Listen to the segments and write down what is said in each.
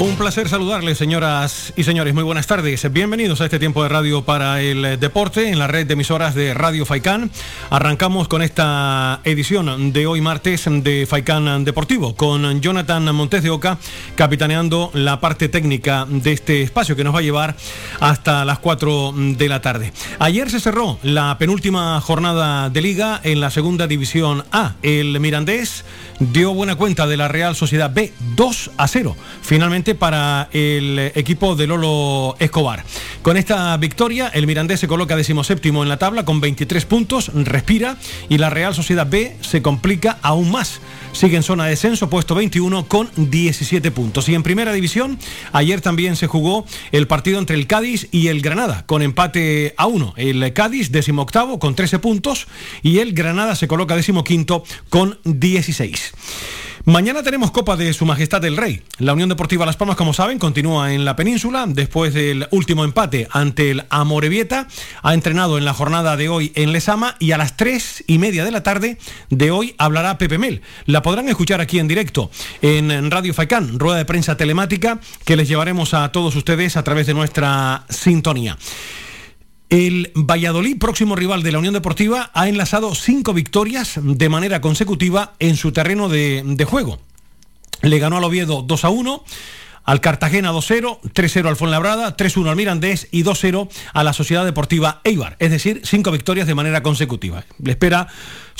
Un placer saludarles, señoras y señores. Muy buenas tardes. Bienvenidos a este tiempo de radio para el deporte en la red de emisoras de Radio Faicán. Arrancamos con esta edición de hoy martes de Faicán Deportivo con Jonathan Montes de Oca capitaneando la parte técnica de este espacio que nos va a llevar hasta las 4 de la tarde. Ayer se cerró la penúltima jornada de liga en la segunda división A. El Mirandés dio buena cuenta de la Real Sociedad B 2 a 0. Finalmente para el equipo de Lolo Escobar. Con esta victoria, el Mirandés se coloca decimoséptimo en la tabla con 23 puntos, respira y la Real Sociedad B se complica aún más. Sigue en zona de descenso, puesto 21 con 17 puntos. Y en primera división, ayer también se jugó el partido entre el Cádiz y el Granada, con empate a uno. El Cádiz, decimoctavo, con 13 puntos, y el Granada se coloca decimoquinto con 16. Mañana tenemos Copa de Su Majestad el Rey. La Unión Deportiva Las Palmas, como saben, continúa en la península después del último empate ante el Amorebieta. Ha entrenado en la jornada de hoy en Lesama y a las tres y media de la tarde de hoy hablará Pepe Mel. La podrán escuchar aquí en directo en Radio Faicán, rueda de prensa telemática que les llevaremos a todos ustedes a través de nuestra sintonía. El Valladolid, próximo rival de la Unión Deportiva, ha enlazado cinco victorias de manera consecutiva en su terreno de, juego. Le ganó al Oviedo 2 a 1 al Cartagena 2-0, 3-0 al Fuenlabrada, 3-1 al Mirandés y 2-0 a la Sociedad Deportiva Eibar. Es decir, cinco victorias de manera consecutiva. Le espera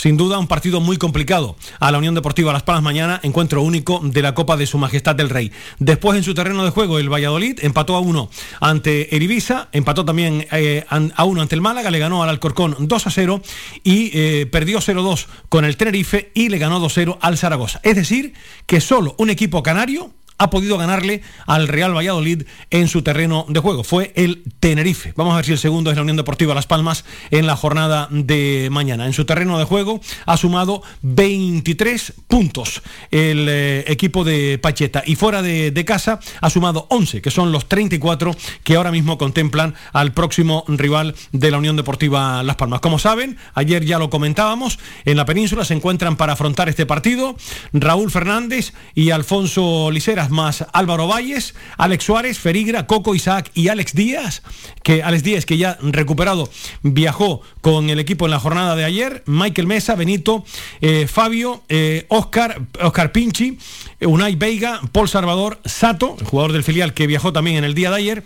sin duda un partido muy complicado a la Unión Deportiva Las Palmas mañana, encuentro único de la Copa de Su Majestad del Rey. Después en su terreno de juego el Valladolid empató a uno ante el Ibiza, empató también eh, a uno ante el Málaga, le ganó al Alcorcón 2 a 0 y eh, perdió 0-2 con el Tenerife y le ganó 2-0 al Zaragoza. Es decir, que solo un equipo canario ha podido ganarle al Real Valladolid en su terreno de juego. Fue el Tenerife. Vamos a ver si el segundo es la Unión Deportiva Las Palmas en la jornada de mañana. En su terreno de juego ha sumado 23 puntos el eh, equipo de Pacheta y fuera de, de, casa ha sumado 11, que son los 34 que ahora mismo contemplan al próximo rival de la Unión Deportiva Las Palmas. Como saben, ayer ya lo comentábamos, en la península se encuentran para afrontar este partido Raúl Fernández y Alfonso Liceras más. Álvaro Valles, Alex Suárez, Ferigra, Coco Isaac y Alex Díaz, que Alex Díaz que ya recuperado viajó con el equipo en la jornada de ayer, Michael Mesa, Benito, eh, Fabio, eh, Oscar, Oscar Pinchi, Unai Veiga, Paul Salvador, Sato, jugador del filial que viajó también en el día de ayer,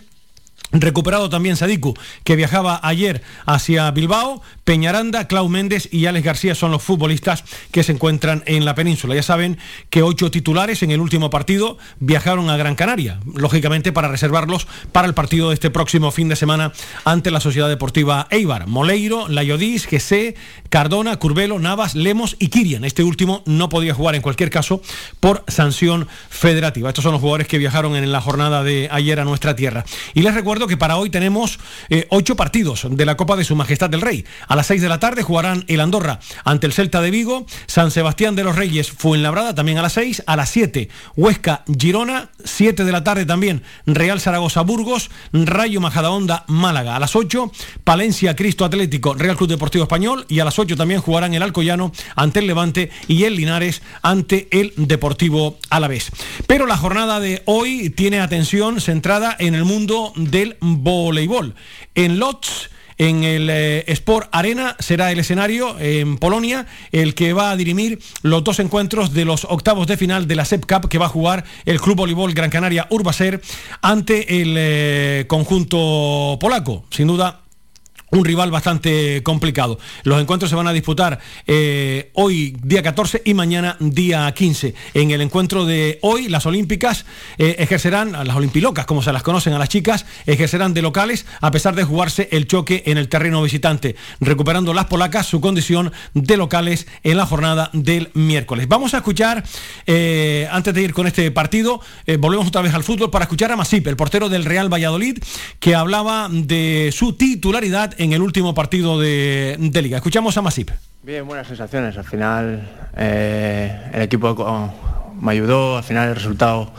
Recuperado también Sadiku, que viajaba ayer hacia Bilbao, Peñaranda, Clau Méndez y Alex García son los futbolistas que se encuentran en la península. Ya saben que ocho titulares en el último partido viajaron a Gran Canaria, lógicamente para reservarlos para el partido de este próximo fin de semana ante la Sociedad Deportiva Eibar. Moleiro, Layodis, Gesé, Cardona, Curbelo, Navas, Lemos y Kirian. Este último no podía jugar en cualquier caso por sanción federativa. Estos son los jugadores que viajaron en la jornada de ayer a nuestra tierra. Y les recuerdo que para hoy tenemos eh, ocho partidos de la Copa de Su Majestad del Rey. A las seis de la tarde jugarán el Andorra ante el Celta de Vigo, San Sebastián de los Reyes Fuenlabrada también a las seis, a las siete Huesca Girona, siete de la tarde también Real Zaragoza Burgos, Rayo Majadahonda Málaga. A las ocho Palencia Cristo Atlético Real Club Deportivo Español y a las ocho también jugarán el Alcoyano ante el Levante y el Linares ante el Deportivo Alavés. Pero la jornada de hoy tiene atención centrada en el mundo del voleibol. En Lodz, en el eh, Sport Arena será el escenario en Polonia el que va a dirimir los dos encuentros de los octavos de final de la SEP Cup que va a jugar el Club Voleibol Gran Canaria Urbaser ante el eh, conjunto polaco. Sin duda un rival bastante complicado. Los encuentros se van a disputar eh, hoy día 14 y mañana día 15. En el encuentro de hoy las olímpicas eh, ejercerán, las olimpilocas como se las conocen a las chicas, ejercerán de locales a pesar de jugarse el choque en el terreno visitante, recuperando las polacas su condición de locales en la jornada del miércoles. Vamos a escuchar, eh, antes de ir con este partido, volvemos otra vez al fútbol para escuchar a Masip, el portero del Real Valladolid, que hablaba de su titularidad en el último partido de, liga. Escuchamos a Masip. Bien, buenas sensaciones. Al final eh, el equipo me ayudó, al final el resultado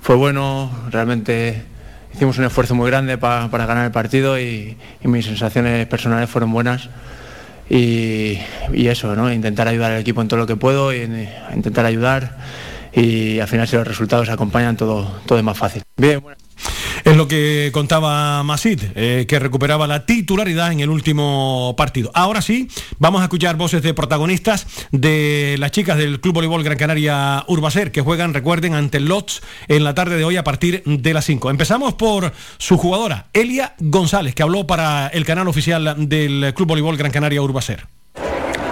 fue bueno, realmente hicimos un esfuerzo muy grande para ganar el partido y, mis sensaciones personales fueron buenas. Y, eso, intentar ayudar al equipo en todo lo que puedo, y, intentar ayudar y al final si los resultados acompañan todo, todo es más fácil. Bien, es lo que contaba Masid, eh, que recuperaba la titularidad en el último partido. Ahora sí, vamos a escuchar voces de protagonistas de las chicas del Club Voleibol Gran Canaria Urbacer, que juegan, recuerden, ante LOTS en la tarde de hoy a partir de las 5. Empezamos por su jugadora, Elia González, que habló para el canal oficial del Club Voleibol Gran Canaria Urbacer.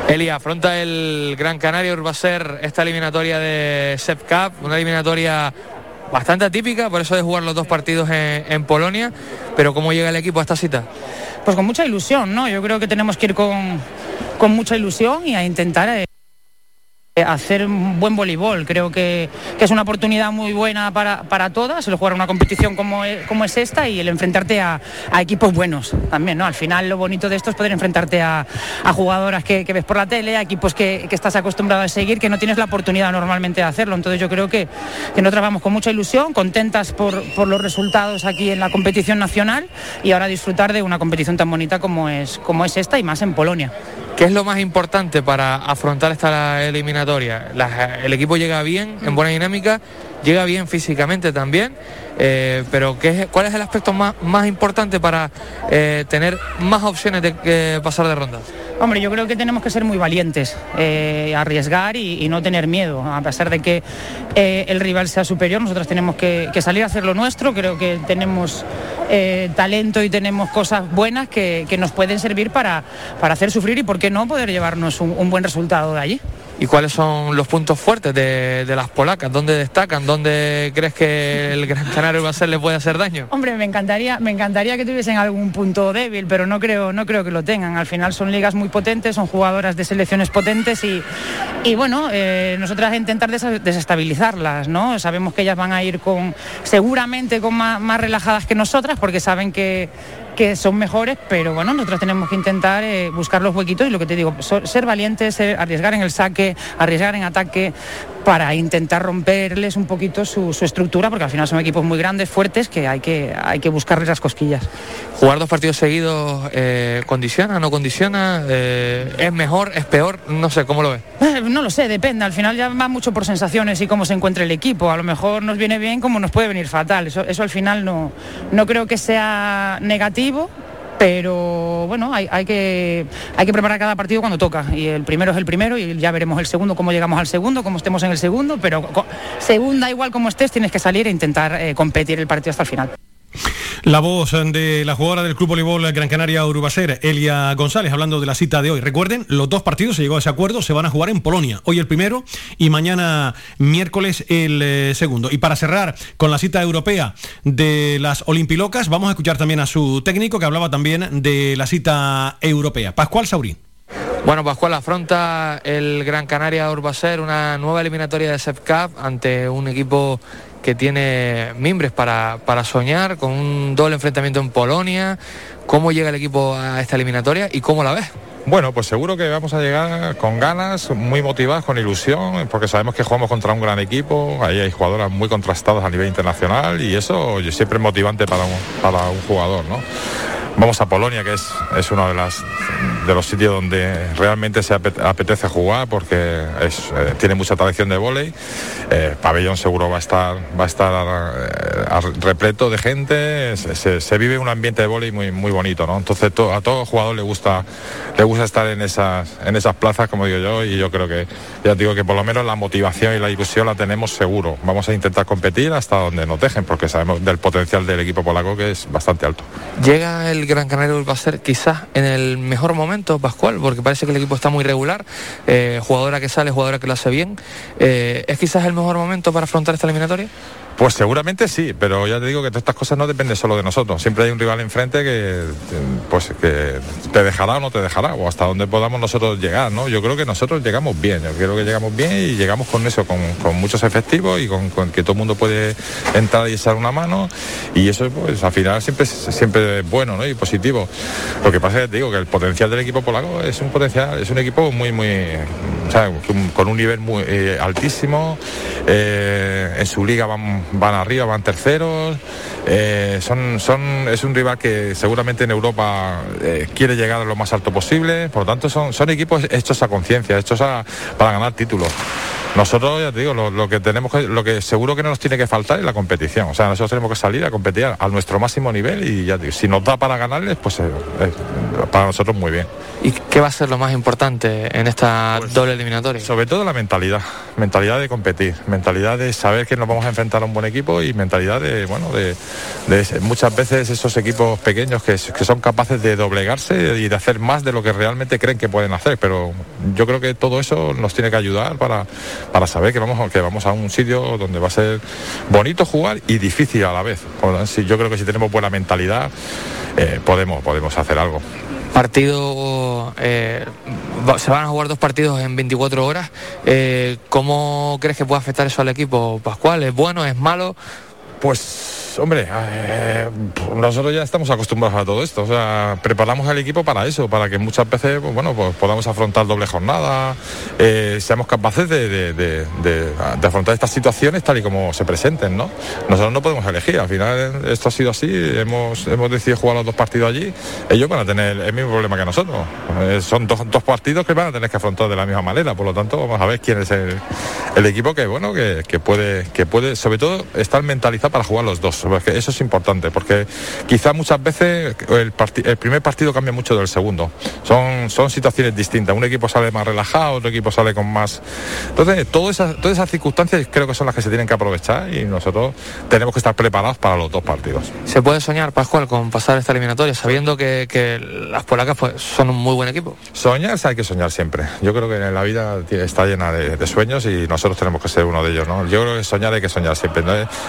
Elia, afronta el Gran Canaria Urbacer esta eliminatoria de SEP Cup, una eliminatoria bastante atípica, por eso de jugar los dos partidos en, Polonia, pero ¿cómo llega el equipo a esta cita? Pues con mucha ilusión, ¿no? Yo creo que tenemos que ir con, con mucha ilusión y a intentar... Eh, hacer un buen voleibol. Creo que, es una oportunidad muy buena para, para, todas, el jugar una competición como es, como es esta y el enfrentarte a, equipos buenos también. ¿no? Al final lo bonito de esto es poder enfrentarte a, jugadoras que, ves por la tele, a equipos que, estás acostumbrado a seguir, que no tienes la oportunidad normalmente de hacerlo. Entonces yo creo que, que nosotras vamos con mucha ilusión, contentas por, por los resultados aquí en la competición nacional y ahora disfrutar de una competición tan bonita como es, como es esta y más en Polonia. ¿Qué es lo más importante para afrontar esta eliminatoria? el equipo llega bien, en buena dinámica, llega bien físicamente también, eh, pero ¿qué ¿cuál es el aspecto más, más importante para eh, tener más opciones de pasar de ronda? Hombre, yo creo que tenemos que ser muy valientes, eh, arriesgar y, no tener miedo. A pesar de que eh, el rival sea superior, nosotros tenemos que, salir a hacer lo nuestro. Creo que tenemos eh, talento y tenemos cosas buenas que, nos pueden servir para, para, hacer sufrir y, por qué no, poder llevarnos un buen resultado de allí. ¿Y cuáles son los puntos fuertes de, las polacas? ¿Dónde destacan? ¿Dónde crees que el Gran Canario va a ser le puede hacer daño? Hombre, me encantaría, me encantaría que tuviesen algún punto débil, pero no creo, no creo que lo tengan. Al final son ligas muy potentes, son jugadoras de selecciones potentes y, y bueno, eh, nosotras intentar desestabilizarlas, ¿no? Sabemos que ellas van a ir con, seguramente con más, más relajadas que nosotras, porque saben que que son mejores, pero bueno, nosotros tenemos que intentar eh, buscar los huequitos y lo que te digo, ser valientes, arriesgar en el saque, arriesgar en ataque, para intentar romperles un poquito su, estructura, porque al final son equipos muy grandes, fuertes, que hay que, hay que buscarles las cosquillas. ¿Jugar dos partidos seguidos eh, condiciona, no condiciona? Eh, ¿Es mejor, es peor? No sé, ¿cómo lo ves? no lo sé, depende. Al final ya va mucho por sensaciones y cómo se encuentra el equipo. A lo mejor nos viene bien como nos puede venir fatal. Eso, eso al final no, no creo que sea negativo, pero bueno, hay, que, hay que preparar cada partido cuando toca y el primero es el primero y ya veremos el segundo, cómo llegamos al segundo, cómo estemos en el segundo, pero segunda igual como estés tienes que salir e intentar eh, competir el partido hasta el final. La voz de la jugadora del Club Voleibol Gran Canaria Urubacer, Elia González, hablando de la cita de hoy. Recuerden, los dos partidos, se llegó a ese acuerdo, se van a jugar en Polonia. Hoy el primero y mañana miércoles el eh, segundo. Y para cerrar con la cita europea de las Olimpilocas, vamos a escuchar también a su técnico que hablaba también de la cita europea. Pascual Saurín. Bueno, Pascual afronta el Gran Canaria Urbacer una nueva eliminatoria de SEP Cup ante un equipo que tiene mimbres para, para soñar, con un doble enfrentamiento en Polonia. ¿Cómo llega el equipo a esta eliminatoria y cómo la ves? Bueno, pues seguro que vamos a llegar con ganas, muy motivados, con ilusión, porque sabemos que jugamos contra un gran equipo, ahí hay jugadoras muy contrastadas a nivel internacional y eso siempre es motivante para un, para un jugador, ¿no? Vamos a Polonia, que es, es uno de, las, de los sitios donde realmente se apetece jugar porque eh, tiene mucha tradición de vóley. Eh, pabellón seguro va a estar, va a estar eh, repleto de gente. Se, vive un ambiente de vóley muy, muy bonito, ¿no? Entonces a todo jugador le gusta, le gusta estar en esas, en esas plazas, como digo yo, y yo creo que, ya digo que por lo menos la motivación y la ilusión la tenemos seguro. Vamos a intentar competir hasta donde nos dejen, porque sabemos del potencial del equipo polaco que es bastante alto. Llega Gran Canario va a ser quizás en el mejor momento, Pascual, porque parece que el equipo está muy regular, eh, jugadora que sale, jugadora que lo hace bien. Eh, ¿Es quizás el mejor momento para afrontar esta eliminatoria? Pues seguramente sí, pero ya te digo que todas estas cosas no dependen solo de nosotros. Siempre hay un rival enfrente que, pues, que te dejará o no te dejará, o hasta donde podamos nosotros llegar, ¿no? Yo creo que nosotros llegamos bien, yo creo que llegamos bien y llegamos con eso, con, muchos efectivos y con, que todo el mundo puede entrar y echar una mano. Y eso, pues, al final siempre, siempre es bueno ¿no? y positivo. Lo que pasa es que te digo que el potencial del equipo polaco es un potencial, es un equipo muy, muy con un nivel muy eh, altísimo. Eh, en su liga van, van arriba, van terceros. son, son, es un rival que seguramente en Europa quiere llegar a lo más alto posible. Por lo tanto, son, son equipos hechos a conciencia, hechos para ganar títulos. Nosotros, ya te digo, lo, que tenemos que, lo que seguro que no nos tiene que faltar es la competición. O sea, nosotros tenemos que salir a competir a nuestro máximo nivel y ya digo, si nos da para ganarles, pues para nosotros muy bien. ¿Y qué va a ser lo más importante en esta pues, doble eliminatoria? Sobre todo la mentalidad, mentalidad de competir, mentalidad de saber que nos vamos a enfrentar a un buen equipo y mentalidad de, bueno, de, muchas veces esos equipos pequeños que, son capaces de doblegarse y de hacer más de lo que realmente creen que pueden hacer. Pero yo creo que todo eso nos tiene que ayudar para, para saber que vamos, que vamos a un sitio donde va a ser bonito jugar y difícil a la vez. Yo creo que si tenemos buena mentalidad eh, podemos, podemos hacer algo partido, eh, se van a jugar dos partidos en 24 horas. Eh, ¿Cómo crees que puede afectar eso al equipo, Pascual? ¿Es bueno, es malo? Pues hombre, eh, nosotros ya estamos acostumbrados a todo esto. O sea, preparamos al equipo para eso, para que muchas veces, pues, bueno, pues podamos afrontar doble jornada, eh, seamos capaces de, afrontar estas situaciones tal y como se presenten, ¿no? Nosotros no podemos elegir. Al final esto ha sido así. Hemos, hemos decidido jugar los dos partidos allí. Ellos van a tener el mismo problema que nosotros. Eh, son dos, partidos que van a tener que afrontar de la misma manera. Por lo tanto, vamos a ver quién es el, equipo que, bueno, que, que puede, que puede, sobre todo, estar mentalizado para jugar los dos eso es importante, porque quizás muchas veces el, primer partido cambia mucho del segundo. Son, son situaciones distintas. Un equipo sale más relajado, otro equipo sale con más. Entonces, todas esas, todas esas circunstancias creo que son las que se tienen que aprovechar y nosotros tenemos que estar preparados para los dos partidos. ¿Se puede soñar, Pascual, con pasar esta eliminatoria, sabiendo que, las polacas pues, son un muy buen equipo? Soñar hay que soñar siempre. Yo creo que la vida está llena de, sueños y nosotros tenemos que ser uno de ellos. ¿no? Yo creo que soñar hay que soñar siempre.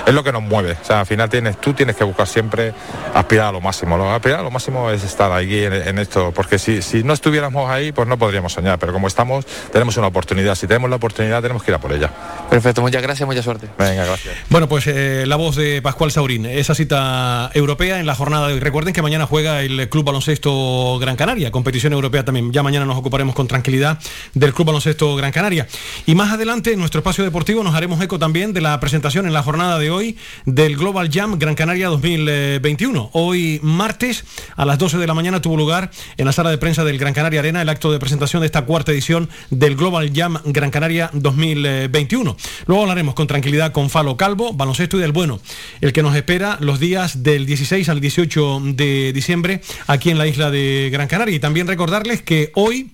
Es lo que nos mueve. O sea, al final tienes, tú tienes que buscar siempre aspirar a lo máximo. Lo, aspirar a lo máximo es estar ahí en, esto, porque si, si, no estuviéramos ahí, pues no podríamos soñar, pero como estamos, tenemos una oportunidad. Si tenemos la oportunidad, tenemos que ir a por ella. Perfecto, muchas gracias, mucha suerte. Venga, gracias. Bueno, pues eh, la voz de Pascual Saurín, esa cita europea en la jornada de hoy. Recuerden que mañana juega el Club Baloncesto Gran Canaria, competición europea también. Ya mañana nos ocuparemos con tranquilidad del Club Baloncesto Gran Canaria. Y más adelante, en nuestro espacio deportivo, nos haremos eco también de la presentación en la jornada de hoy del Global Jam Gran Canaria Canaria 2021. Hoy martes a las 12 de la mañana tuvo lugar en la sala de prensa del Gran Canaria Arena el acto de presentación de esta cuarta edición del Global Jam Gran Canaria 2021. Luego hablaremos con tranquilidad con Falo Calvo, baloncesto y del bueno, el que nos espera los días del 16 al 18 de diciembre aquí en la isla de Gran Canaria. Y también recordarles que hoy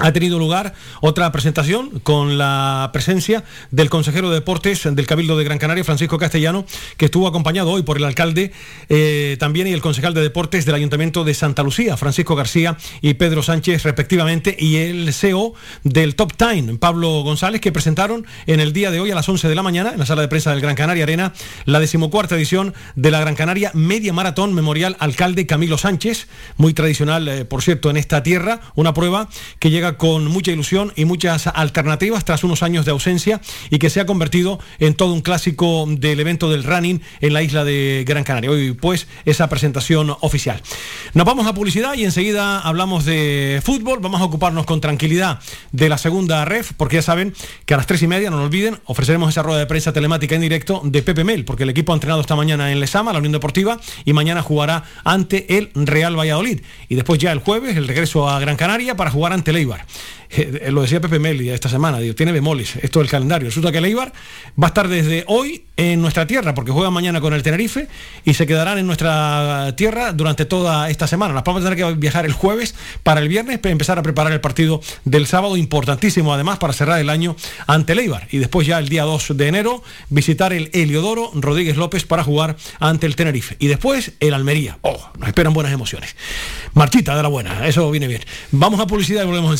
ha tenido lugar otra presentación con la presencia del consejero de deportes del Cabildo de Gran Canaria, Francisco Castellano, que estuvo acompañado hoy por el alcalde eh, también y el concejal de deportes del Ayuntamiento de Santa Lucía, Francisco García y Pedro Sánchez respectivamente, y el CEO del Top Time, Pablo González, que presentaron en el día de hoy a las 11 de la mañana en la sala de prensa del Gran Canaria Arena la decimocuarta edición de la Gran Canaria Media Maratón Memorial Alcalde Camilo Sánchez, muy tradicional, eh, por cierto, en esta tierra, una prueba que llega con mucha ilusión y muchas alternativas tras unos años de ausencia y que se ha convertido en todo un clásico del evento del running en la isla de Gran Canaria. Hoy pues esa presentación oficial. Nos vamos a publicidad y enseguida hablamos de fútbol. Vamos a ocuparnos con tranquilidad de la segunda ref, porque ya saben que a las tres y media, no lo olviden, ofreceremos esa rueda de prensa telemática en directo de Pepe Mel, porque el equipo ha entrenado esta mañana en Lesama, la Unión Deportiva, y mañana jugará ante el Real Valladolid. Y después ya el jueves el regreso a Gran Canaria para jugar ante Eh, lo decía Pepe Meli esta semana, tiene bemoles esto del calendario. Resulta que el Eibar va a estar desde hoy en nuestra tierra, porque juega mañana con el Tenerife y se quedarán en nuestra tierra durante toda esta semana. Las vamos a tener que viajar el jueves para el viernes, para empezar a preparar el partido del sábado, importantísimo además para cerrar el año ante el Eibar. Y después ya el día 2 de enero visitar el Heliodoro Rodríguez López para jugar ante el Tenerife. Y después el Almería. Oh, nos esperan buenas emociones. Marchita de la buena, eso viene bien. Vamos a publicidad y volvemos enseguida.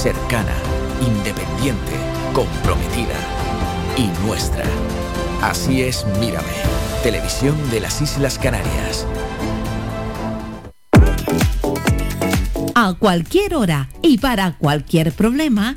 cercana, independiente comprometida y nuestra. Así es, mírame. Televisión de las Islas Canarias. A cualquier hora y para cualquier problema,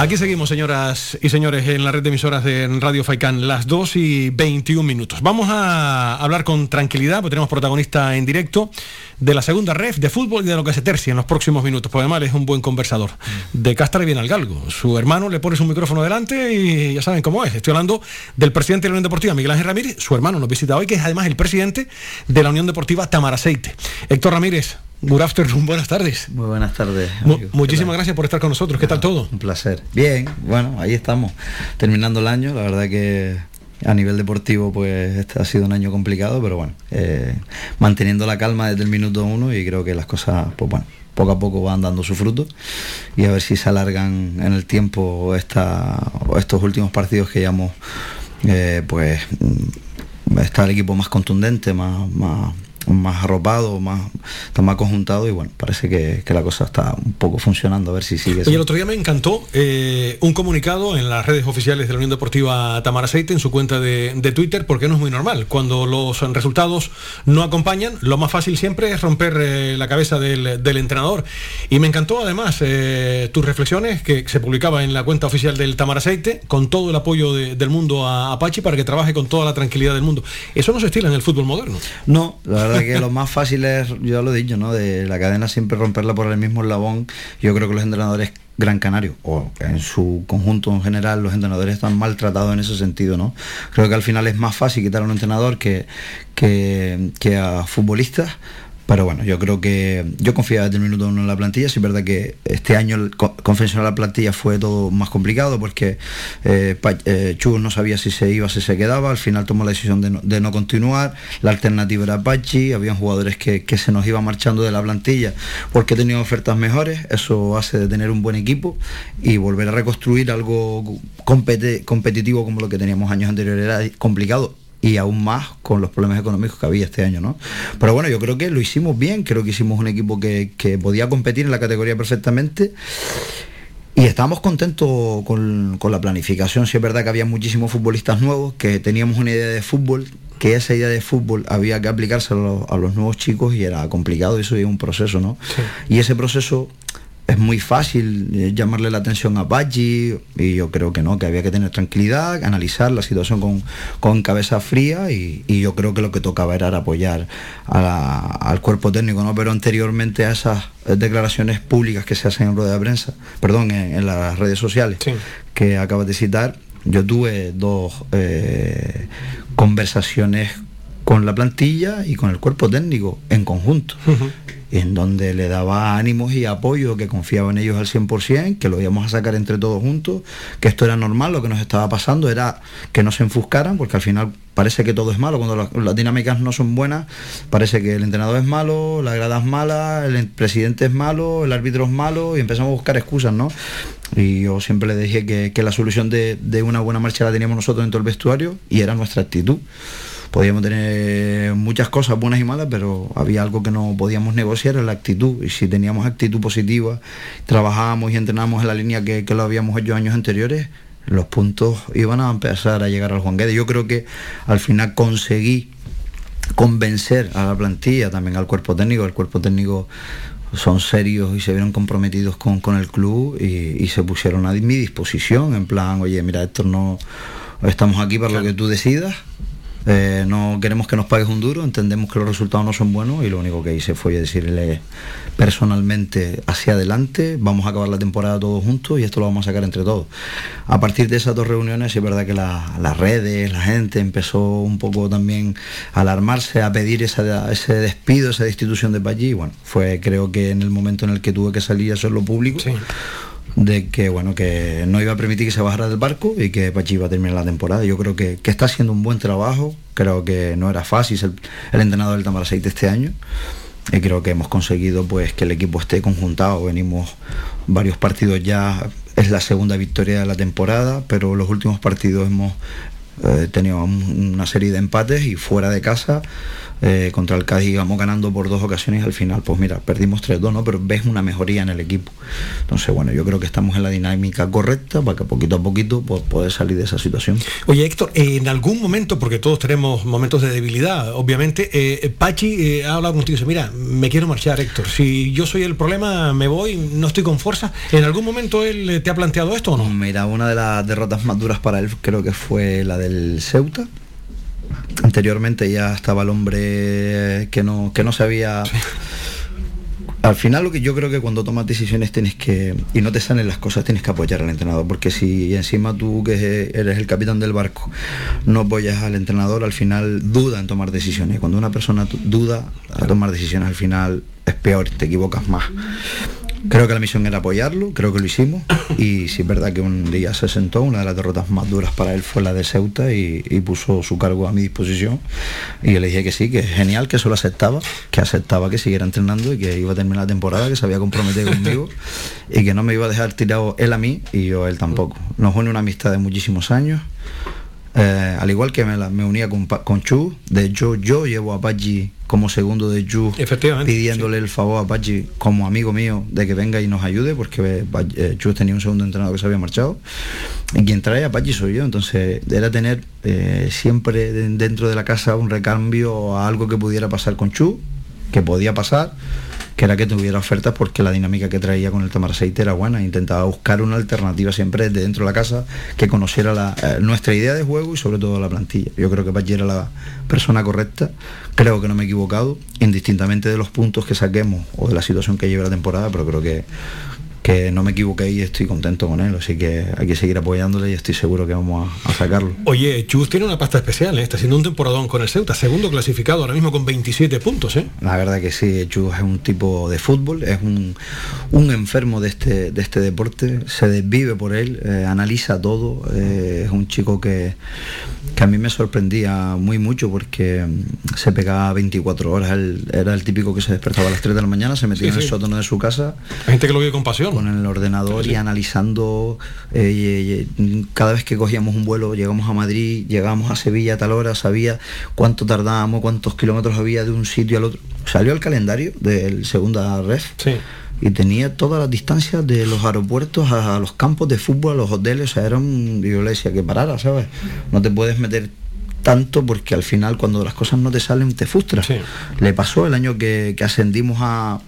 Aquí seguimos, señoras y señores, en la red de emisoras de Radio Faicán, las 2 y 21 minutos. Vamos a hablar con tranquilidad, porque tenemos protagonista en directo de la segunda ref de fútbol y de lo que se tercia en los próximos minutos, porque además es un buen conversador. De Castro viene al galgo. Su hermano le pone su micrófono delante y ya saben cómo es. Estoy hablando del presidente de la Unión Deportiva, Miguel Ángel Ramírez. Su hermano nos visita hoy, que es además el presidente de la Unión Deportiva Tamaraceite. Héctor Ramírez, Good afternoon, buenas tardes. Muy buenas tardes. muchísimas gracias por estar con nosotros. ¿Qué tal todo? Un placer. Bien, bueno, ahí estamos, terminando el año. La verdad que a nivel deportivo, pues este ha sido un año complicado, pero bueno, eh, manteniendo la calma desde el minuto uno y creo que las cosas, pues bueno, poco a poco van dando su fruto y a ver si se alargan en el tiempo esta, estos últimos partidos que llevamos, eh, pues mm, está el equipo más contundente, más, más más arropado, más, está más conjuntado y bueno, parece que, la cosa está un poco funcionando, a ver si sigue. Y el otro día me encantó eh, un comunicado en las redes oficiales de la Unión Deportiva Tamar Aceite, en su cuenta de, Twitter, porque no es muy normal. Cuando los resultados no acompañan, lo más fácil siempre es romper eh, la cabeza del, entrenador. Y me encantó además eh, tus reflexiones que se publicaba en la cuenta oficial del Tamar Aceite, con todo el apoyo del mundo a Apache para que trabaje con toda la tranquilidad del mundo. Eso no se estila en el fútbol moderno. No, la verdad que lo más fácil es, yo lo he dicho, ¿no? De la cadena siempre romperla por el mismo eslabón. Yo creo que los entrenadores Gran Canario, o en su conjunto en general, los entrenadores están maltratados en ese sentido, ¿no? Creo que al final es más fácil quitar a un entrenador que, que, que a futbolistas pero bueno, yo creo que yo confiaba desde el minuto uno en la plantilla. Sí es verdad que este año el confeccionar la plantilla fue todo más complicado porque eh, eh no sabía si se iba, si se quedaba. Al final tomó la decisión de no, continuar. La alternativa era Pachi. Habían jugadores que, se nos iban marchando de la plantilla porque tenían ofertas mejores. Eso hace de tener un buen equipo y volver a reconstruir algo competitivo como lo que teníamos años anteriores era complicado y aún más con los problemas económicos que había este año, ¿no? Pero bueno, yo creo que lo hicimos bien, creo que hicimos un equipo que, podía competir en la categoría perfectamente. Y estábamos contentos con, la planificación. Si es verdad que había muchísimos futbolistas nuevos, que teníamos una idea de fútbol, que esa idea de fútbol había que aplicarse a los, nuevos chicos y era complicado, eso es un proceso, ¿no? Y ese proceso es muy fácil eh, llamarle la atención a Baggi y yo creo que no, que había que tener tranquilidad, analizar la situación con, cabeza fría y, yo creo que lo que tocaba era apoyar al cuerpo técnico, ¿no? Pero anteriormente a esas declaraciones públicas que se hacen en rueda de prensa, perdón, en, las redes sociales que acabas de citar, yo tuve dos eh, conversaciones con la plantilla y con el cuerpo técnico en conjunto en donde le daba ánimos y apoyo, que confiaba en ellos al 100%, que lo íbamos a sacar entre todos juntos, que esto era normal, lo que nos estaba pasando era que no se enfuscaran, porque al final parece que todo es malo, cuando las, dinámicas no son buenas, parece que el entrenador es malo, la grada es mala, el presidente es malo, el árbitro es malo, y empezamos a buscar excusas, ¿no? Y yo siempre le dije que, que la solución de, de una buena marcha la teníamos nosotros dentro del vestuario y era nuestra actitud podíamos tener muchas cosas buenas y malas, pero había algo que no podíamos negociar, era la actitud. Y si teníamos actitud positiva, trabajábamos y entrenábamos en la línea que, lo habíamos hecho años anteriores, los puntos iban a empezar a llegar al Juan Guedes. Yo creo que al final conseguí convencer a la plantilla, también al cuerpo técnico. El cuerpo técnico son serios y se vieron comprometidos con, el club y, se pusieron a mi disposición en plan, oye, mira, esto no estamos aquí para lo que tú decidas eh, no queremos que nos pagues un duro, entendemos que los resultados no son buenos y lo único que hice fue decirle personalmente hacia adelante, vamos a acabar la temporada todos juntos y esto lo vamos a sacar entre todos. A partir de esas dos reuniones es verdad que las redes, la gente empezó un poco también a alarmarse, a pedir ese despido, esa destitución de Pallí. Bueno, fue creo que en el momento en el que tuve que salir a hacerlo público de que bueno que no iba a permitir que se bajara del barco y que Pachi iba a terminar la temporada. Yo creo que, está haciendo un buen trabajo, creo que no era fácil ser el entrenador del Tamaraceite este año y creo que hemos conseguido pues que el equipo esté conjuntado. Venimos varios partidos ya, es la segunda victoria de la temporada, pero los últimos partidos hemos eh, tenido una serie de empates y fuera de casa eh, contra el Cádiz íbamos ganando por dos ocasiones al final, pues mira, perdimos 3-2, ¿no? Pero ves una mejoría en el equipo. Entonces, bueno, yo creo que estamos en la dinámica correcta para que poquito a poquito pues, poder salir de esa situación. Oye, Héctor, en algún momento, porque todos tenemos momentos de debilidad, obviamente, eh, Pachi eh, ha hablado contigo y dice, mira, me quiero marchar, Héctor. Si yo soy el problema, me voy, no estoy con fuerza. ¿En algún momento él te ha planteado esto o no? Mira, una de las derrotas más duras para él creo que fue la del Ceuta. Anteriormente ya estaba el hombre que no, que no sabía... Al final lo que yo creo que cuando tomas decisiones tienes que, y no te salen las cosas, tienes que apoyar al entrenador, porque si encima tú que eres el capitán del barco no apoyas al entrenador, al final duda en tomar decisiones. Cuando una persona duda a tomar decisiones, al final es peor, te equivocas más. Creo que la misión era apoyarlo, creo que lo hicimos y sí es verdad que un día se sentó, una de las derrotas más duras para él fue la de Ceuta y, y puso su cargo a mi disposición y yo le dije que sí, que genial, que eso lo aceptaba, que aceptaba que siguiera entrenando y que iba a terminar la temporada, que se había comprometido conmigo y que no me iba a dejar tirado él a mí y yo a él tampoco. Nos une una amistad de muchísimos años. Eh, al igual que me, la- me unía con, Chu, de hecho yo llevo a Pachi como segundo de Chu, pidiéndole el favor a Pachi como amigo mío de que venga y nos ayude, porque eh, eh, Chu tenía un segundo entrenador que se había marchado, y quien trae a Pachi soy yo, entonces era tener eh, siempre de- dentro de la casa un recambio a algo que pudiera pasar con Chu, que podía pasar, que era que tuviera ofertas porque la dinámica que traía con el Tamaraceite era buena. Intentaba buscar una alternativa siempre de dentro de la casa que conociera la, eh, nuestra idea de juego y sobre todo la plantilla. Yo creo que Pachi era la persona correcta. Creo que no me he equivocado, indistintamente de los puntos que saquemos o de la situación que lleve la temporada, pero creo que, que no me equivoqué y estoy contento con él. Así que hay que seguir apoyándole y estoy seguro que vamos a, a sacarlo. Oye, Chus tiene una pasta especial, ¿eh? está haciendo un temporadón con el Ceuta, segundo clasificado ahora mismo con 27 puntos. ¿eh? La verdad que sí, Chus es un tipo de fútbol, es un, un enfermo de este, de este deporte, se desvive por él, eh, analiza todo, eh, es un chico que, que a mí me sorprendía muy mucho porque mm, se pegaba 24 horas, él era el típico que se despertaba a las 3 de la mañana, se metía Sí, en el sí. sótano de su casa, Hay gente que lo vive con pasión. Con el ordenador Sí, y analizando eh, y- y- cada vez que cogíamos un vuelo llegamos a Madrid llegábamos a Sevilla a tal hora sabía cuánto tardábamos cuántos kilómetros había de un sitio al otro. Salió el calendario del segunda Sí. y tenía todas las distancias de los aeropuertos a, a los campos de fútbol a los hoteles. O sea era un yo le decía que parara sabes no te puedes meter tanto porque al final cuando las cosas no te salen te frustras. Sí. le pasó el año que, que ascendimos a,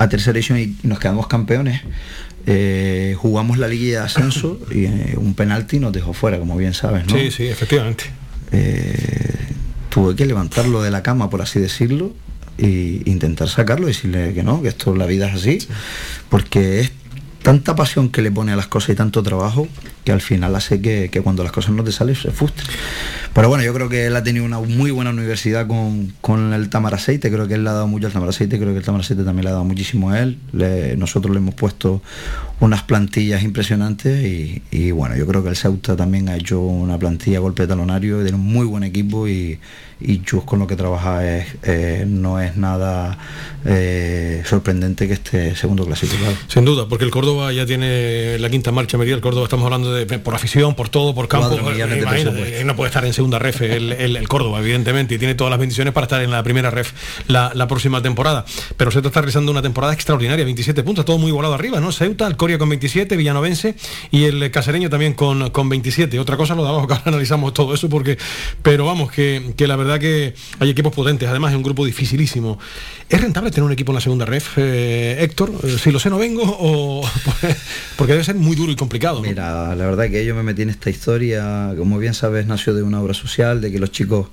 a tercera división y nos quedamos campeones. eh, jugamos la liga de ascenso y eh, un penalti nos dejó fuera, como bien sabes, ¿no? Sí, sí, efectivamente. Eh, tuve que levantarlo de la cama, por así decirlo, e intentar sacarlo y decirle que no, que esto la vida es así, porque es tanta pasión que le pone a las cosas y tanto trabajo que al final hace que, que cuando las cosas no te salen se frustre. Pero bueno, yo creo que él ha tenido una muy buena universidad con, con el Tamaraceite, creo que él le ha dado mucho al Tamaraceite, creo que el Tamaraceite también le ha dado muchísimo a él. Nosotros le hemos puesto unas plantillas impresionantes y, y bueno, yo creo que el Ceuta también ha hecho una plantilla golpe talonario, tiene un muy buen equipo y, y Chus con lo que trabaja es, eh, no es nada eh, sorprendente que esté segundo clasificado. Sin duda, porque el Córdoba ya tiene la quinta marcha media. El Córdoba estamos hablando de por afición, por todo, por campo. Presupuesto. él no puede estar en segunda ref el, el- el Córdoba, evidentemente, y tiene todas las bendiciones para estar en la primera ref la, la próxima temporada. Pero Ceuta está realizando una temporada extraordinaria, 27 puntos, todo muy volado arriba, ¿no? Ceuta, el Coria con 27, Villanovense y el Casereño también con, con 27. Otra cosa lo de abajo que ahora analizamos todo eso porque, pero vamos, que, que la verdad que hay equipos potentes, además es un grupo dificilísimo. ¿Es rentable tener un equipo en la segunda ref, eh, Héctor? Eh, Si lo sé no vengo o porque debe ser muy duro y complicado. Mira, la verdad que yo me metí en esta historia, como bien sabes, nació de una obra social, de que los chicos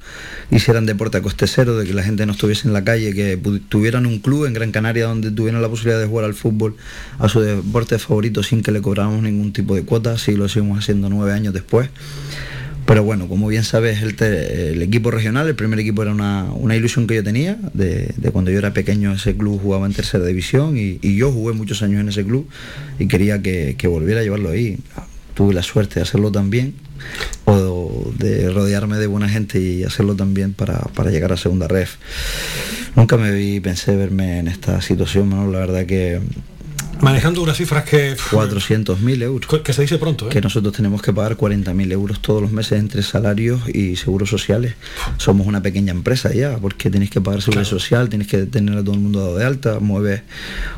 hicieran deporte a coste cero, de que la gente no estuviese en la calle, que tuvieran un club en Gran Canaria donde tuvieran la posibilidad de jugar al fútbol a su deporte favorito sin que le cobráramos ningún tipo de cuota, así lo seguimos haciendo nueve años después. Pero bueno, como bien sabes, el, equipo regional, el primer equipo era una, una ilusión que yo tenía, de, de cuando yo era pequeño ese club jugaba en tercera división y, y yo jugué muchos años en ese club y quería que, que volviera a llevarlo ahí. Tuve la suerte de hacerlo también, o de rodearme de buena gente y hacerlo también para, para llegar a segunda ref. Nunca me vi, pensé verme en esta situación, Manolo, la verdad que Manejando unas cifras que... 400.000 euros. Que se dice pronto, ¿eh? Que nosotros tenemos que pagar 40.000 euros todos los meses entre salarios y seguros sociales. Somos una pequeña empresa ya, porque tenéis que pagar seguro social, tienes que tener a todo el mundo dado de alta, mueves,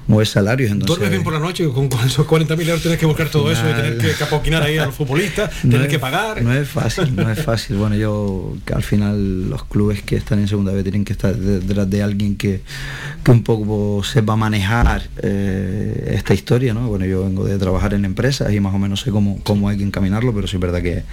mueves salarios. Entonces, Duermes bien por la noche, con, con esos 40.000 euros tienes que buscar todo eso y tener que capoquinar ahí a los futbolistas, no tener es- que pagar. No es fácil, no es fácil. Bueno, yo que al final los clubes que están en segunda vez tienen que estar detrás de alguien que, que un poco sepa manejar eh, esta historia, ¿no? Bueno, yo vengo de trabajar en empresas y más o menos sé cómo, cómo hay que encaminarlo, pero sí es verdad que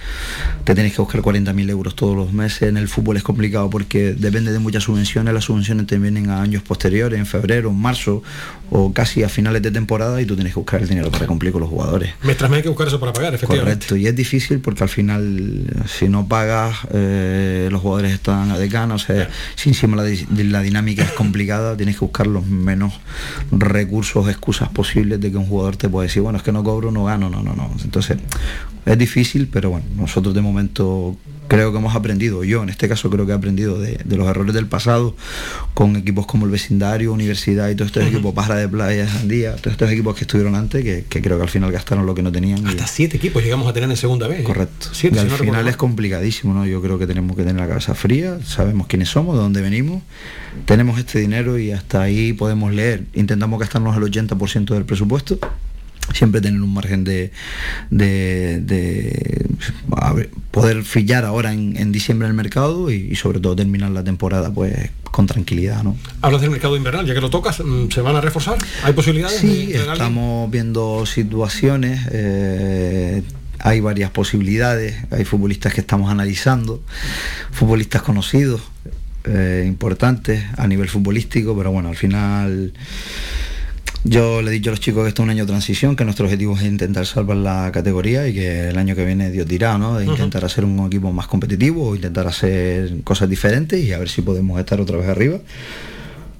te tienes que buscar 40.000 euros todos los meses. En el fútbol es complicado porque depende de muchas subvenciones. Las subvenciones te vienen a años posteriores, en febrero, en marzo o casi a finales de temporada y tú tienes que buscar el dinero para cumplir con los jugadores. Mes tras mes hay que buscar eso para pagar, efectivamente. Correcto, y es difícil porque al final, si no pagas, eh, los jugadores están a decana, o sea, si encima la, la dinámica es complicada, tienes que buscar los menos recursos, excusas posibles de que un jugador te pueda decir, bueno, es que no cobro, no gano, no, no, no. Entonces, es difícil, pero bueno, nosotros de momento creo que hemos aprendido, yo en este caso creo que he aprendido de, de los errores del pasado con equipos como el vecindario, universidad y todos estos equipos, Parra de Playa, Sandía, todos estos equipos que estuvieron antes, que, que creo que al final gastaron lo que no tenían. y- Hasta siete equipos llegamos a tener en segunda vez. ¿eh? Correcto. Siete, y si al no final es complicadísimo, ¿no? Yo creo que tenemos que tener la cabeza fría, sabemos quiénes somos, de dónde venimos, tenemos este dinero y hasta ahí podemos leer. Intentamos gastarnos el 80% del presupuesto. Siempre tener un margen de, de, de, a ver, poder fillar ahora en, en diciembre el mercado y, y sobre todo terminar la temporada pues con tranquilidad, ¿no? Hablas del mercado invernal, ya que lo tocas, mm, ¿se van a reforzar? ¿Hay posibilidades? Sí, de- estamos viendo situaciones. eh, hay varias posibilidades. Hay futbolistas que estamos analizando, futbolistas conocidos, eh, importantes a nivel futbolístico, pero bueno, al final. Yo le he dicho a los chicos que esto es un año de transición, que nuestro objetivo es intentar salvar la categoría y que el año que viene Dios dirá, ¿no? De intentar hacer un equipo más competitivo, intentar hacer cosas diferentes y a ver si podemos estar otra vez arriba.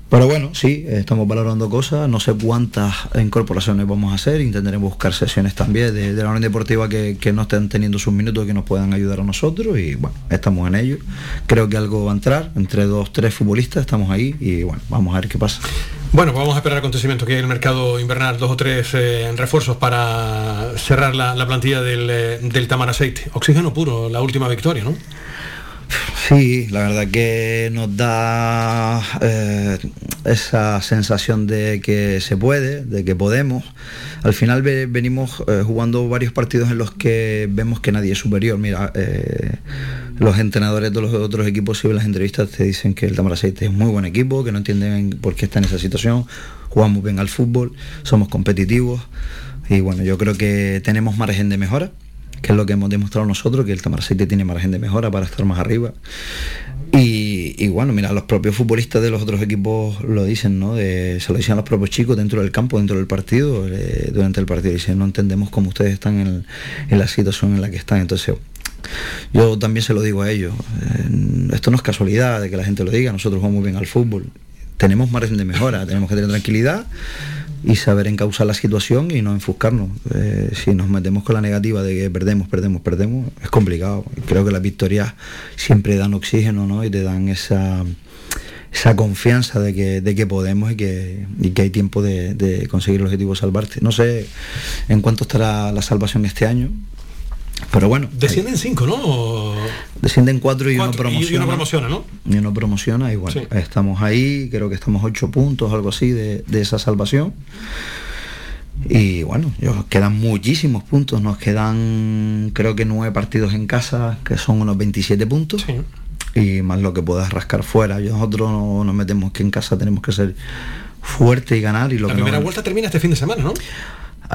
Pero bueno, sí, estamos valorando cosas, no sé cuántas incorporaciones vamos a hacer, intentaremos buscar sesiones también de, la Unión Deportiva que, que no estén teniendo sus minutos que nos puedan ayudar a nosotros y bueno, estamos en ello. Creo que algo va a entrar, entre dos, tres futbolistas, estamos ahí y bueno, vamos a ver qué pasa. Bueno, vamos a esperar acontecimientos que hay en el mercado invernal, dos o tres eh, refuerzos para cerrar la, la plantilla del, eh, del Tamar Aceite. Oxígeno puro, la última victoria, ¿no? Sí, la verdad que nos da eh, esa sensación de que se puede, de que podemos. Al final ve- venimos eh, jugando varios partidos en los que vemos que nadie es superior. Mira, eh, los entrenadores de los otros equipos, si las entrevistas, te dicen que el Tamaraceite es muy buen equipo, que no entienden por qué está en esa situación. Jugamos bien al fútbol, somos competitivos y bueno, yo creo que tenemos margen de mejora que es lo que hemos demostrado nosotros, que el Tamaraceite tiene margen de mejora para estar más arriba. Y, bueno, mira, los propios futbolistas de los otros equipos lo dicen, ¿no? Se lo dicen a los propios chicos dentro del campo, dentro del partido, eh, durante el partido. Dicen, no entendemos cómo ustedes están en, la situación en la que están. Entonces, yo también se lo digo a ellos. eh, esto no es casualidad de que la gente lo diga, nosotros jugamos bien al fútbol. Tenemos margen de mejora, tenemos que tener tranquilidad y saber encauzar la situación y no enfuscarnos. Eh, si nos metemos con la negativa de que perdemos, perdemos, perdemos, es complicado. Creo que las victorias siempre dan oxígeno ¿no? y te dan esa, esa confianza de que, de que podemos y que, y que hay tiempo de, de conseguir el objetivo de salvarte. No sé en cuánto estará la salvación este año, pero bueno. Descienden cinco, ¿no? Descienden cuatro y uno Cuatro, y- y promociona. uno promociona, ¿no? Y uno promociona y bueno, Sí. estamos ahí, creo que estamos ocho puntos, algo así, de, de esa salvación. Y bueno, yo- quedan muchísimos puntos, nos quedan creo que nueve partidos en casa, que son unos 27 puntos. Y más lo que puedas rascar fuera. Nosotros no nos metemos que en casa tenemos que ser fuertes y ganar. Y lo La que no- primera vuelta termina este fin de semana, ¿no?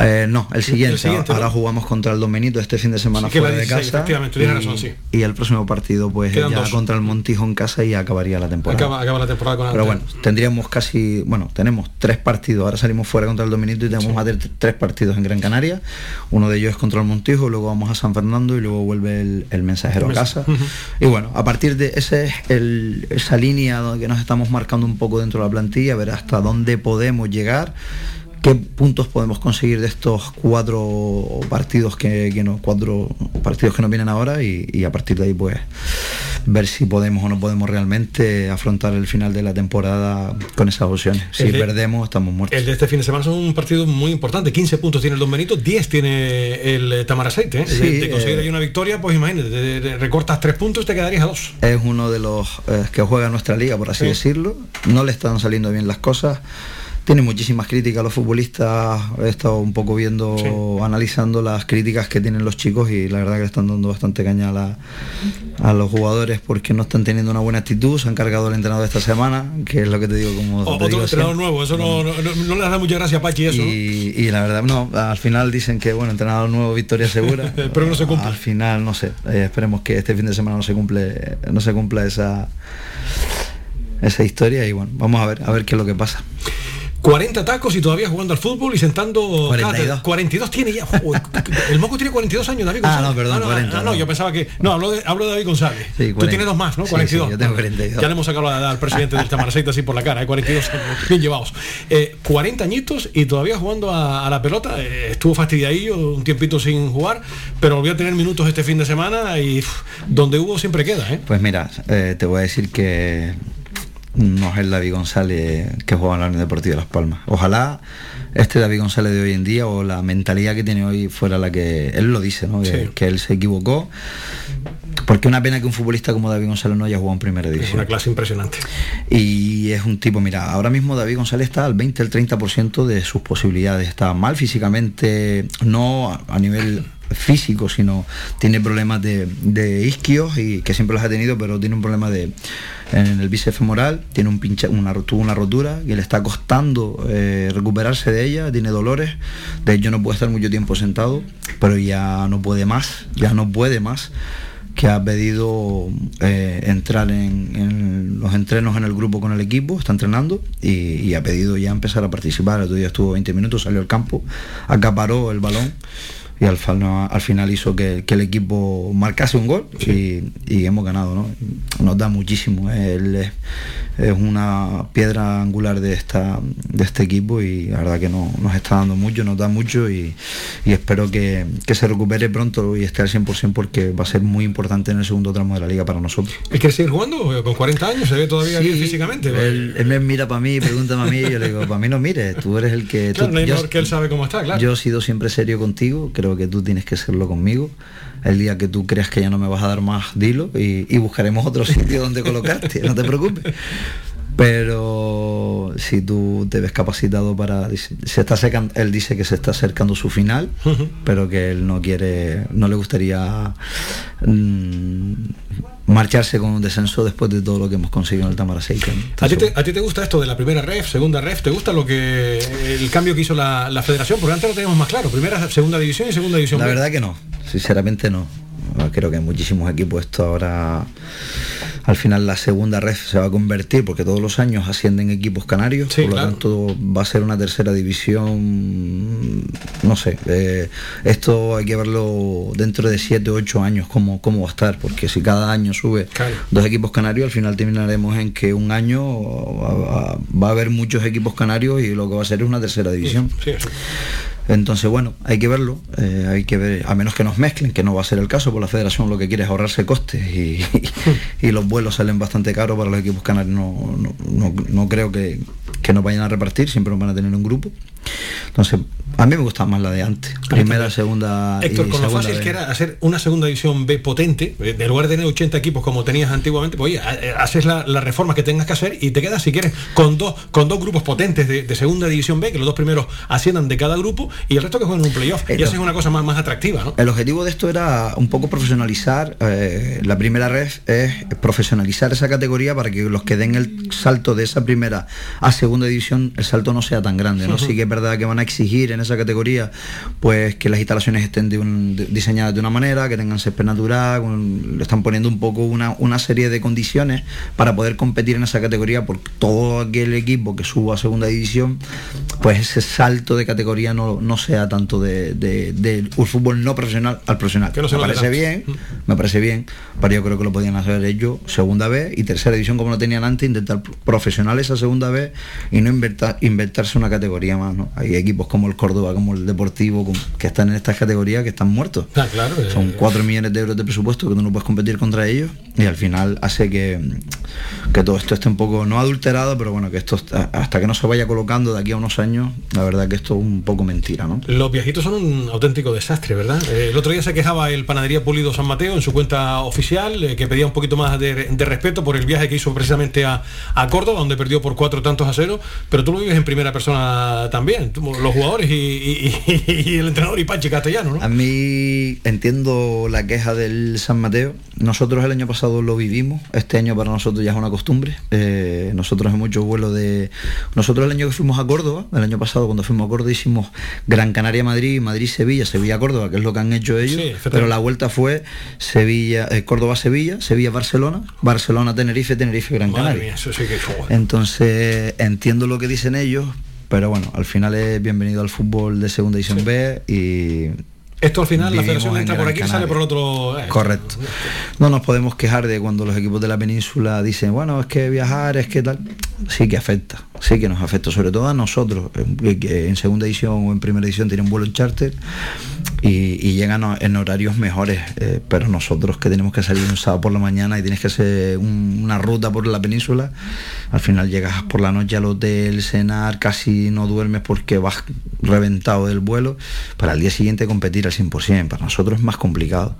Eh, no, el siguiente. siguiente, Ahora ¿no? jugamos contra el Don Benito este fin de semana Sí, fuera de 16, casa. y, razón, sí. y el próximo partido, pues Quedan ya dos. contra el Montijo en casa y acabaría la temporada. Acaba, acaba la temporada con Pero bueno, tendríamos casi, bueno, tenemos tres partidos. Ahora salimos fuera contra el Dominito y tenemos más de t- tres partidos en Gran Canaria. Uno de ellos es contra el Montijo, luego vamos a San Fernando y luego vuelve el, el mensajero a casa. Y bueno, a partir de ese es el- esa línea donde que nos estamos marcando un poco dentro de la plantilla, ver hasta dónde podemos llegar. ¿Qué puntos podemos conseguir de estos cuatro partidos que, que nos, cuatro partidos que nos vienen ahora? Y, y a partir de ahí, pues, ver si podemos o no podemos realmente afrontar el final de la temporada con esas opciones. Si El de- perdemos, estamos muertos. El de este fin de semana son un partido muy importante. 15 puntos tiene el Don Benito, 10 tiene el eh, Tamaraceite. ¿eh? Sí, de, de conseguir eh, ahí una victoria, pues imagínate, de- recortas 3 puntos y te quedarías a 2. es uno de los eh, que juega nuestra liga, por así Sí. decirlo. No le están saliendo bien las cosas. Tiene muchísimas críticas a los futbolistas. He estado un poco viendo, analizando las críticas que tienen los chicos y la verdad que le están dando bastante caña a, la- a los jugadores porque no están teniendo una buena actitud. Se han cargado el entrenador esta semana, que es lo que te digo como... O- te otro digo entrenador siempre. nuevo, eso no, no, no- no le da mucha gracia a Pachi eso. y la verdad, no, al final dicen que, bueno, entrenador nuevo, victoria segura. Pero no se cumple. Al final, no sé, eh, esperemos que este fin de semana no se cumple, no se cumpla esa, esa historia y bueno, vamos a ver, a ver qué es lo que pasa. 40 tacos y todavía jugando al fútbol y sentando 42. cátedra. 42 tiene ya. El moco tiene 42 años, David Ah, González. no, perdón, no, 40, ah, no, no. yo pensaba que. No, hablo de, hablo de David González. Sí, Tú 40. tienes dos más, ¿no? Sí, 42. sí, yo tengo 42. Ya le hemos sacado al presidente del Tamaraceite así por la cara, ¿eh? 42 años, bien llevados. Eh, 40 añitos y todavía jugando a, a la pelota. Eh, estuvo fastidiadillo, un tiempito sin jugar, pero volvió a tener minutos este fin de semana y donde hubo siempre queda, ¿eh? Pues mira, eh, te voy a decir que no es el David González que juega en la Unión Deportiva de Las Palmas. Ojalá este David González de hoy en día o la mentalidad que tiene hoy fuera la que él lo dice, ¿no? Que, Sí. que él se equivocó. Porque una pena que un futbolista como David González no haya jugado en primera Es división. una clase impresionante. Y es un tipo, mira, ahora mismo David González está al 20, al 30% de sus posibilidades. Está mal físicamente, no a nivel físico, sino tiene problemas de, de isquios y que siempre los ha tenido, pero tiene un problema de en el bíceps femoral, tiene un pincha, una, una rotura y le está costando eh, recuperarse de ella, tiene dolores, de hecho no puede estar mucho tiempo sentado, pero ya no puede más, ya no puede más que ha pedido eh, entrar en, en los entrenos en el grupo con el equipo, está entrenando y, y ha pedido ya empezar a participar. El otro día estuvo 20 minutos, salió al campo, acaparó el balón y al, final hizo que, que el equipo marcase un gol y, y hemos ganado. ¿no? Nos da muchísimo. Él es, es una piedra angular de, esta, de este equipo y la verdad que no, nos está dando mucho, nos da mucho y, y espero que, que se recupere pronto y esté al 100% porque va a ser muy importante en el segundo tramo de la liga para nosotros. ¿Él quiere seguir jugando? Con 40 años se ve todavía bien físicamente. Él, él me mira para mí, pregúntame a mí, y yo le digo, para mí no mires, tú eres el que... Claro, tú- no hay yo- que él sabe cómo está, claro. yo he sido siempre serio contigo, creo que tú tienes que serlo conmigo. El día que tú creas que ya no me vas a dar más, dilo y, y buscaremos otro sitio donde colocarte, no te preocupes. Pero si tú te ves capacitado para... Se está acercan- él dice que se está acercando su final, pero que él no quiere, no le gustaría mm, marcharse con un descenso después de todo lo que hemos conseguido en el Tamaraceite. ¿no? ¿A ti, te, a ti te gusta esto de la primera ref, segunda ref? ¿Te gusta lo que el cambio que hizo la, la federación? Porque antes lo teníamos más claro, primera, segunda división y segunda división. La B. verdad que no, sinceramente no. Creo que muchísimos equipos esto ahora al final la segunda red se va a convertir porque todos los años ascienden equipos canarios, Sí, por lo claro. tanto va a ser una tercera división, no sé, eh, esto hay que verlo dentro de 7 o 8 años cómo, cómo va a estar, porque si cada año sube Claro. dos equipos canarios, al final terminaremos en que un año va, va- va a haber muchos equipos canarios y lo que va a ser es una tercera división. Sí, sí. Entonces, bueno, hay que verlo, eh, hay que ver, a menos que nos mezclen, que no va a ser el caso, por la federación lo que quiere es ahorrarse costes y, y los vuelos salen bastante caros para los equipos canarios, no, no, no- no creo que, que nos vayan a repartir, siempre nos van a tener un grupo. Entonces, a mí me gusta más la de antes, primera, segunda Héctor, y con lo fácil B. que era hacer una segunda división B potente, eh, en lugar de tener 80 equipos como tenías antiguamente, pues oye, eh, haces la, la reforma que tengas que hacer y te quedas, si quieres, con dos, con dos grupos potentes de, de segunda división B, que los dos primeros asciendan de cada grupo y el resto que jueguen un playoff. Y eso no. es una cosa más, más atractiva, ¿no? El objetivo de esto era un poco profesionalizar, eh, la primera red es profesionalizar esa categoría para que los que den el salto de esa primera a segunda división, el salto no sea tan grande, ¿no? Ujú. Sí que es verdad que van a exigir en esa categoría pues que las instalaciones estén de un- de- diseñadas de una manera, que tengan césped natural, le están poniendo un poco una, una serie de condiciones para poder competir en esa categoría por todo aquel equipo que suba a segunda división, pues ese salto de categoría no, no sea tanto de, de- del fútbol no profesional al profesional. Que no se me parece bien, me parece bien, pero yo creo que lo podían hacer ellos segunda vez y tercera división como lo tenían antes, intentar profesional esa segunda vez y no inventar, inventarse una categoría más. ¿no? Hay equipos como el Córdoba como el Deportivo, que están en estas categorías, que están muertos. Ah, claro. eh, Son 4 millones de euros de presupuesto que tú no puedes competir contra ellos y al final hace que, que todo esto esté un poco, no adulterado, pero bueno, que esto hasta que no se vaya colocando de aquí a unos años, la verdad que esto es un poco mentira, ¿no? Los viajitos son un auténtico desastre, ¿verdad? Eh, el otro día se quejaba el Panadería Pulido San Mateo en su cuenta oficial, eh, que pedía un poquito más de, de respeto por el viaje que hizo precisamente a, a Córdoba, donde perdió por cuatro tantos a cero, pero tú lo vives en primera persona también, los jugadores y, y- y- y el entrenador y Pachi Castellano, ¿no? A mí entiendo la queja del San Mateo. Nosotros el año pasado lo vivimos. Este año para nosotros ya es una costumbre. Eh, nosotros hemos hecho vuelo de. Nosotros el año que fuimos a Córdoba, el año pasado cuando fuimos a Córdoba hicimos Gran Canaria Madrid, Madrid Sevilla, Sevilla Córdoba, que es lo que han hecho ellos. Sí, pero la vuelta fue Sevilla, eh, Córdoba Sevilla, Sevilla Barcelona, Barcelona Tenerife, Tenerife Gran Madre Canaria. mía, eso sí que joder. Entonces entiendo lo que dicen ellos, pero bueno, al final es bienvenido al fútbol de segunda división B y Esto al final la federación en entra por aquí y sale por otro... eh, Correcto. No nos podemos quejar de cuando los equipos de la península dicen, bueno, es que viajar, es que tal. Sí que afecta, sí que nos afecta, sobre todo a nosotros, eh, que en segunda edición o en primera edición tienen vuelo en charter y, llegan en horarios mejores, eh, pero nosotros que tenemos que salir un sábado por la mañana y tienes que hacer un- una ruta por la península, al final llegas por la noche al hotel, cenar, casi no duermes porque vas reventado del vuelo, para el día siguiente competir al 100%, para nosotros es más complicado.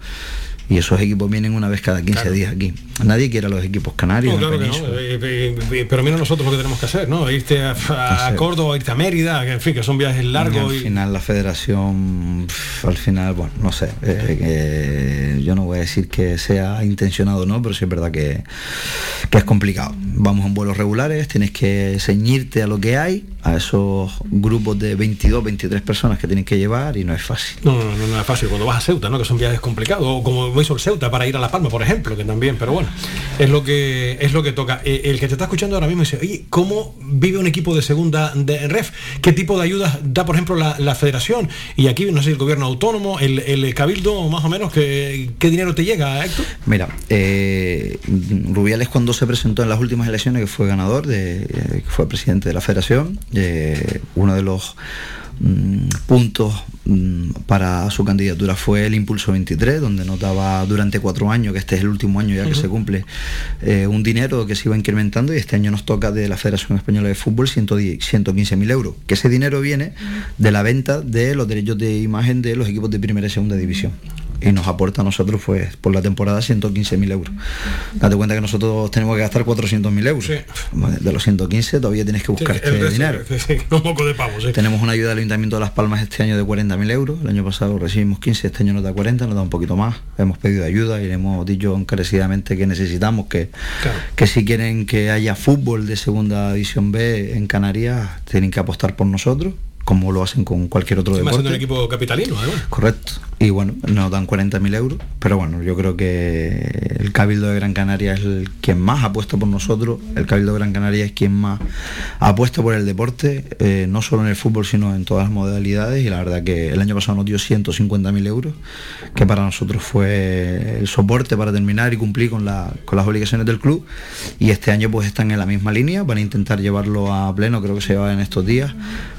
Y esos equipos vienen una vez cada 15 días aquí. Nadie quiere a los equipos canarios. No, en claro que no, península. eh, eh, eh, pero mira nosotros lo que tenemos que hacer, ¿no? Irte a. Córdoba, irte a Mérida, que en fin, que son viajes Y largos al y... final la federación, al final, bueno, no sé, eh, yo no voy a decir que sea intencionado o no, pero sí es verdad que, que es complicado. Vamos en vuelos regulares, tienes que ceñirte a lo que hay, a esos grupos de 22, 23 personas que tienes que llevar y no es fácil. No, no, no, no es fácil. Cuando vas a Ceuta, ¿no? Que son viajes complicados. O como el Ceuta para ir a La Palma, por ejemplo, que también, pero bueno, es lo que es lo que toca. Eh, el que te está escuchando ahora mismo dice, oye, ¿cómo vive un equipo de segunda de ref? ¿Qué tipo de ayudas da, por ejemplo, la, federación? Y aquí, no sé, el gobierno autónomo, el, el cabildo, más o menos, ¿qué, qué dinero te llega, Héctor? Mira, eh, Rubiales cuando se presentó en las últimas elecciones, que fue ganador, de, eh, fue presidente de la federación, eh, uno de los mm, puntos mm, para su candidatura fue el Impulso 23, donde notaba durante cuatro años, que este es el último año ya que se cumple, eh, un dinero que se iba incrementando y este año nos toca de la Federación Española de Fútbol 115.000 euros, que ese dinero viene de la venta de los derechos de imagen de los equipos de primera y segunda división. Y nos aporta a nosotros, pues, por la temporada 115.000 euros. Date cuenta que nosotros tenemos que gastar 400.000 euros. De los 115 todavía tienes que buscarte el resto, dinero. sí, un poco de pavo, sí. Tenemos una ayuda del Ayuntamiento de Las Palmas este año de 40.000 euros. El año pasado recibimos 15, este año nos da 40, nos da un poquito más. Hemos pedido ayuda y le hemos dicho encarecidamente que necesitamos que, que si quieren que haya fútbol de segunda división B en Canarias, tienen que apostar por nosotros, como lo hacen con cualquier otro Encima siendo un deporte. equipo capitalino, además. Correcto. Y bueno, nos dan 40.000 euros, pero bueno, yo creo que el Cabildo de Gran Canaria es el quien más apuesta por nosotros, el Cabildo de Gran Canaria es quien más apuesta por el deporte, eh, no solo en el fútbol, sino en todas las modalidades, y la verdad que el año pasado nos dio 150.000 euros, que para nosotros fue el soporte para terminar y cumplir con, la- con las obligaciones del club, y este año pues están en la misma línea, van a intentar llevarlo a pleno, creo que se va en estos días,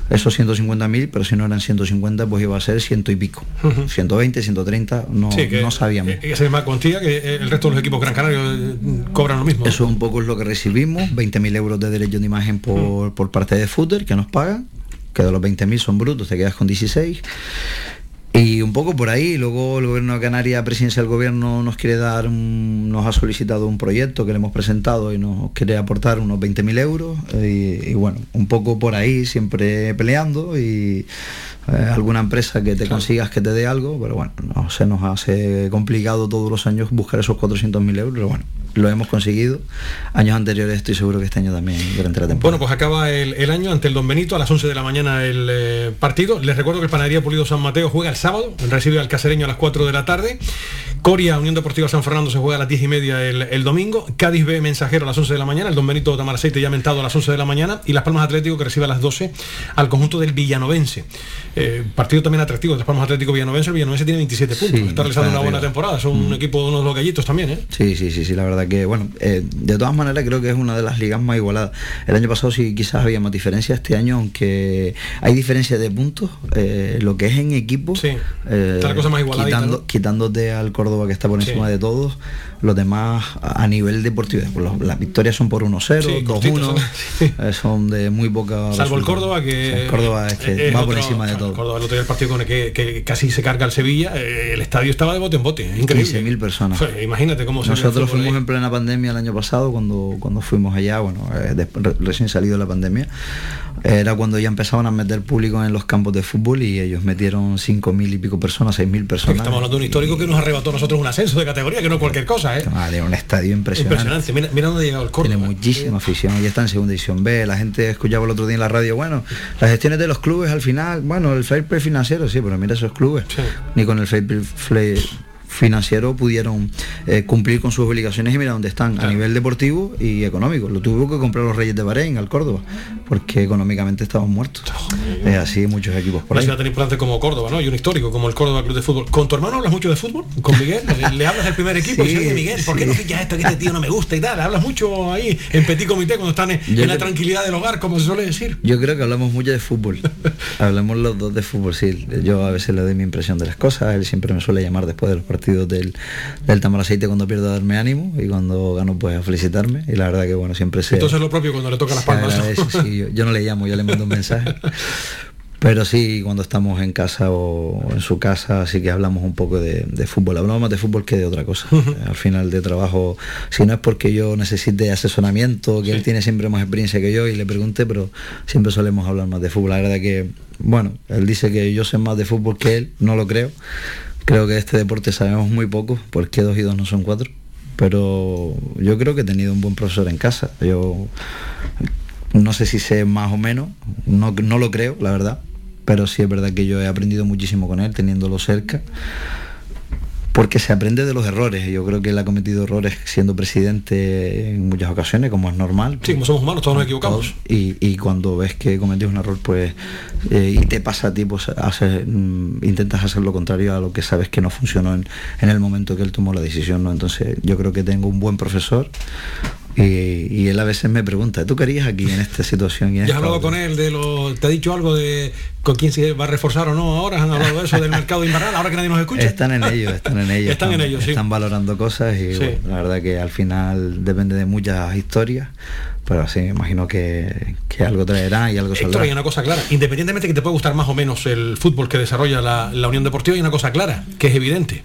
esos 150.000, pero si no eran 150, pues iba a ser ciento y pico. 120, 130, no, Sí, que- no sabíamos. eh, Esa misma cuantía que eh, el resto de los equipos gran canarios eh, cobran lo mismo. Eso un poco es lo que recibimos, 20.000 euros de derecho de imagen por, Mm. por parte de Footer, que nos pagan, que de los 20.000 son brutos, te quedas con 16. Y un poco por ahí, luego el gobierno de Canarias, presidencia del gobierno, nos quiere dar, un- nos ha solicitado un proyecto que le hemos presentado y nos quiere aportar unos 20.000 euros. Y, y bueno, un poco por ahí, siempre peleando y eh, alguna empresa que te consigas que te dé algo, pero bueno, no se nos hace complicado todos los años buscar esos 400.000 euros, pero bueno, lo hemos conseguido. Años anteriores estoy seguro que este año también durante la temporada. Bueno, pues acaba el, el año ante el Don Benito a las 11 de la mañana el eh, partido. Les recuerdo que el Panadería Pulido San Mateo juega el sábado, recibe al Casereño a las 4 de la tarde. Coria, Unión Deportiva San Fernando se juega a las 10 y media el, el domingo. Cádiz B Mensajero a las 11 de la mañana. El Don Benito Tamaraceite ya mentado a las 11 de la mañana. Y Las Palmas Atlético que recibe a las 12 al conjunto del Villanovense. Eh, partido también atractivo, después más Atlético Villanovense, el Villanovense tiene 27 puntos, Sí, está realizando una buena temporada, son un equipo, unos los gallitos también, ¿eh? Sí, sí, sí, sí, la verdad que, bueno, eh, de todas maneras creo que es una de las ligas más igualadas. El año pasado sí quizás había más diferencia, este año aunque hay diferencia de puntos, eh, lo que es en equipo, eh, Está la cosa más quitando- ¿no? quitándote al Córdoba que está por encima Sí. de todos, los demás a nivel deportivo, los- las victorias son por 1-0, Sí, 2-1, cortitos, eh, son de muy poca... Salvo el. Córdoba que El Córdoba es que es va por encima de todo. el Córdoba el otro día el partido con el que, que casi se carga el Sevilla, eh, el estadio estaba de bote en bote, increíble. 15.000 personas. Imagínate cómo se Nosotros fuimos ahí. en plena pandemia el año pasado, cuando, cuando fuimos allá, bueno, eh, recién salido de la pandemia, era cuando ya empezaban a meter público en los campos de fútbol y ellos metieron 5.000 y pico personas, 6.000 personas. Estamos hablando de un histórico que nos arrebató a nosotros un ascenso de categoría, que no es cualquier cosa, ¿eh? Vale, un estadio impresionante. Impresionante. Mira, mira dónde ha llegado el Córdoba. Tiene muchísima afición, ya está en segunda división B. La gente escuchaba el otro día en la radio, bueno, las gestiones de los clubes al final, bueno, el fair play financiero, sí, pero mira esos clubes, ni con el fair play financiero pudieron eh, cumplir con sus obligaciones y mira dónde están a nivel deportivo y económico. Lo tuvo que comprar los Reyes de Bahrein al Córdoba, porque económicamente estaban muertos. Eh, así muchos equipos por Una ahí. ciudad tan importante como Córdoba, ¿no? Y un histórico como el Córdoba Club de Fútbol. ¿Con tu hermano hablas mucho de fútbol? ¿Con Miguel? ¿Le, le hablas del primer equipo? Sí, y dices, "Oye, Miguel, ¿por qué no fichas esto? Que este tío no me gusta y tal. Hablas mucho ahí en petit comité cuando están en, en la tranquilidad del hogar, como se suele decir. Yo creo que hablamos mucho de fútbol. hablamos los dos de fútbol, sí. Yo a veces le doy mi impresión de las cosas. Él siempre me suele llamar después de los partidos del, del Tamaraceite cuando pierdo a darme ánimo y cuando gano pues a felicitarme. Y la verdad que bueno, siempre se... Entonces lo propio cuando le toca las palmas. ¿no? agradece, sí. yo, yo no le llamo, yo le mando un mensaje. Pero sí, cuando estamos en casa o en su casa, sí que hablamos un poco de, de fútbol. Hablamos más de fútbol que de otra cosa. Al final de trabajo, si no es porque yo necesite asesoramiento, que él tiene siempre más experiencia que yo y le pregunte, pero siempre solemos hablar más de fútbol. La verdad que, bueno, él dice que yo sé más de fútbol que él, no lo creo. Creo que de este deporte sabemos muy poco, porque dos y dos no son cuatro. Pero yo creo que he tenido un buen profesor en casa. Yo no sé si sé más o menos, no, no lo creo, la verdad, pero sí es verdad que yo he aprendido muchísimo con él, teniéndolo cerca, porque se aprende de los errores. Yo creo que él ha cometido errores siendo presidente en muchas ocasiones, como es normal. Sí, como somos humanos, todos nos equivocamos. Y, y cuando ves que cometes un error, pues, eh, y te pasa a ti, pues haces, mm, intentas hacer lo contrario a lo que sabes que no funcionó en, en el momento que él tomó la decisión, ¿no? Entonces, yo creo que tengo un buen profesor. Y, y él a veces me pregunta, ¿tú querías aquí en esta situación? Y en ¿Ya has hablado otra?". con él de lo. ¿Te ha dicho algo de con quién se va a reforzar o no ahora? ¿Han hablado de eso del mercado invernal ahora que nadie nos escucha? Están en ello, están en ello. Están en ello, sí. Están valorando cosas y Sí. bueno, la verdad que al final depende de muchas historias, pero sí, me imagino que, que algo traerá y algo saldrá. hay una cosa clara. Independientemente que te pueda gustar más o menos el fútbol que desarrolla la, la Unión Deportiva, hay una cosa clara, que es evidente.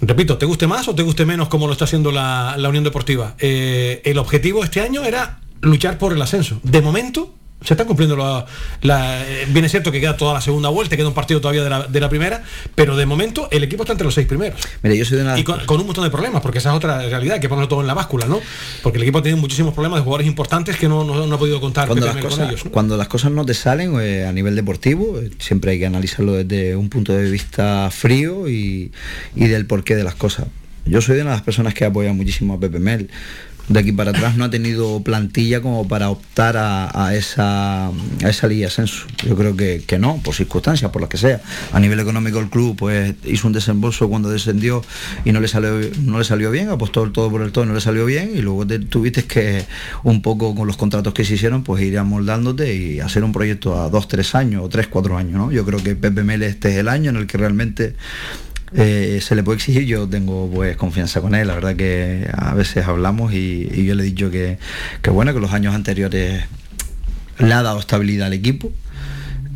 Repito, ¿te guste más o te guste menos como lo está haciendo la, la Unión Deportiva? Eh, el objetivo este año era luchar por el ascenso. De momento, se están cumpliendo la, la- eh, Bien es cierto que queda toda la segunda vuelta, queda un partido todavía de la, de la primera, pero de momento el equipo está entre los seis primeros. Mira, yo soy de una... Y con, con un montón de problemas, porque esa es otra realidad, que ponerlo todo en la báscula, ¿no? Porque el equipo ha tenido muchísimos problemas de jugadores importantes que no, no- no ha podido contar cuando las, Mel con cosas, ellos. ¿no? cuando las cosas no te salen eh, a nivel deportivo, eh, siempre hay que analizarlo desde un punto de vista frío y, y del porqué de las cosas. Yo soy de una de las personas que apoya muchísimo a Pepe Mel. De aquí para atrás no ha tenido plantilla como para optar a, esa, a esa liga ascenso. Yo creo que, que no, por circunstancias, por las que sea. A nivel económico el club pues hizo un desembolso cuando descendió y no le salió, no le salió bien, apostó el todo por el todo y no le salió bien y luego te- tuviste que un poco con los contratos que se hicieron pues ir amoldándote y hacer un proyecto a dos, tres años o tres, cuatro años. ¿no? Yo creo que Pepe Mel este es el año en el que realmente eh, se le puede exigir, yo tengo pues confianza con él, la verdad que a veces hablamos y, yo le he dicho que, que bueno, que los años anteriores le ha dado estabilidad al equipo,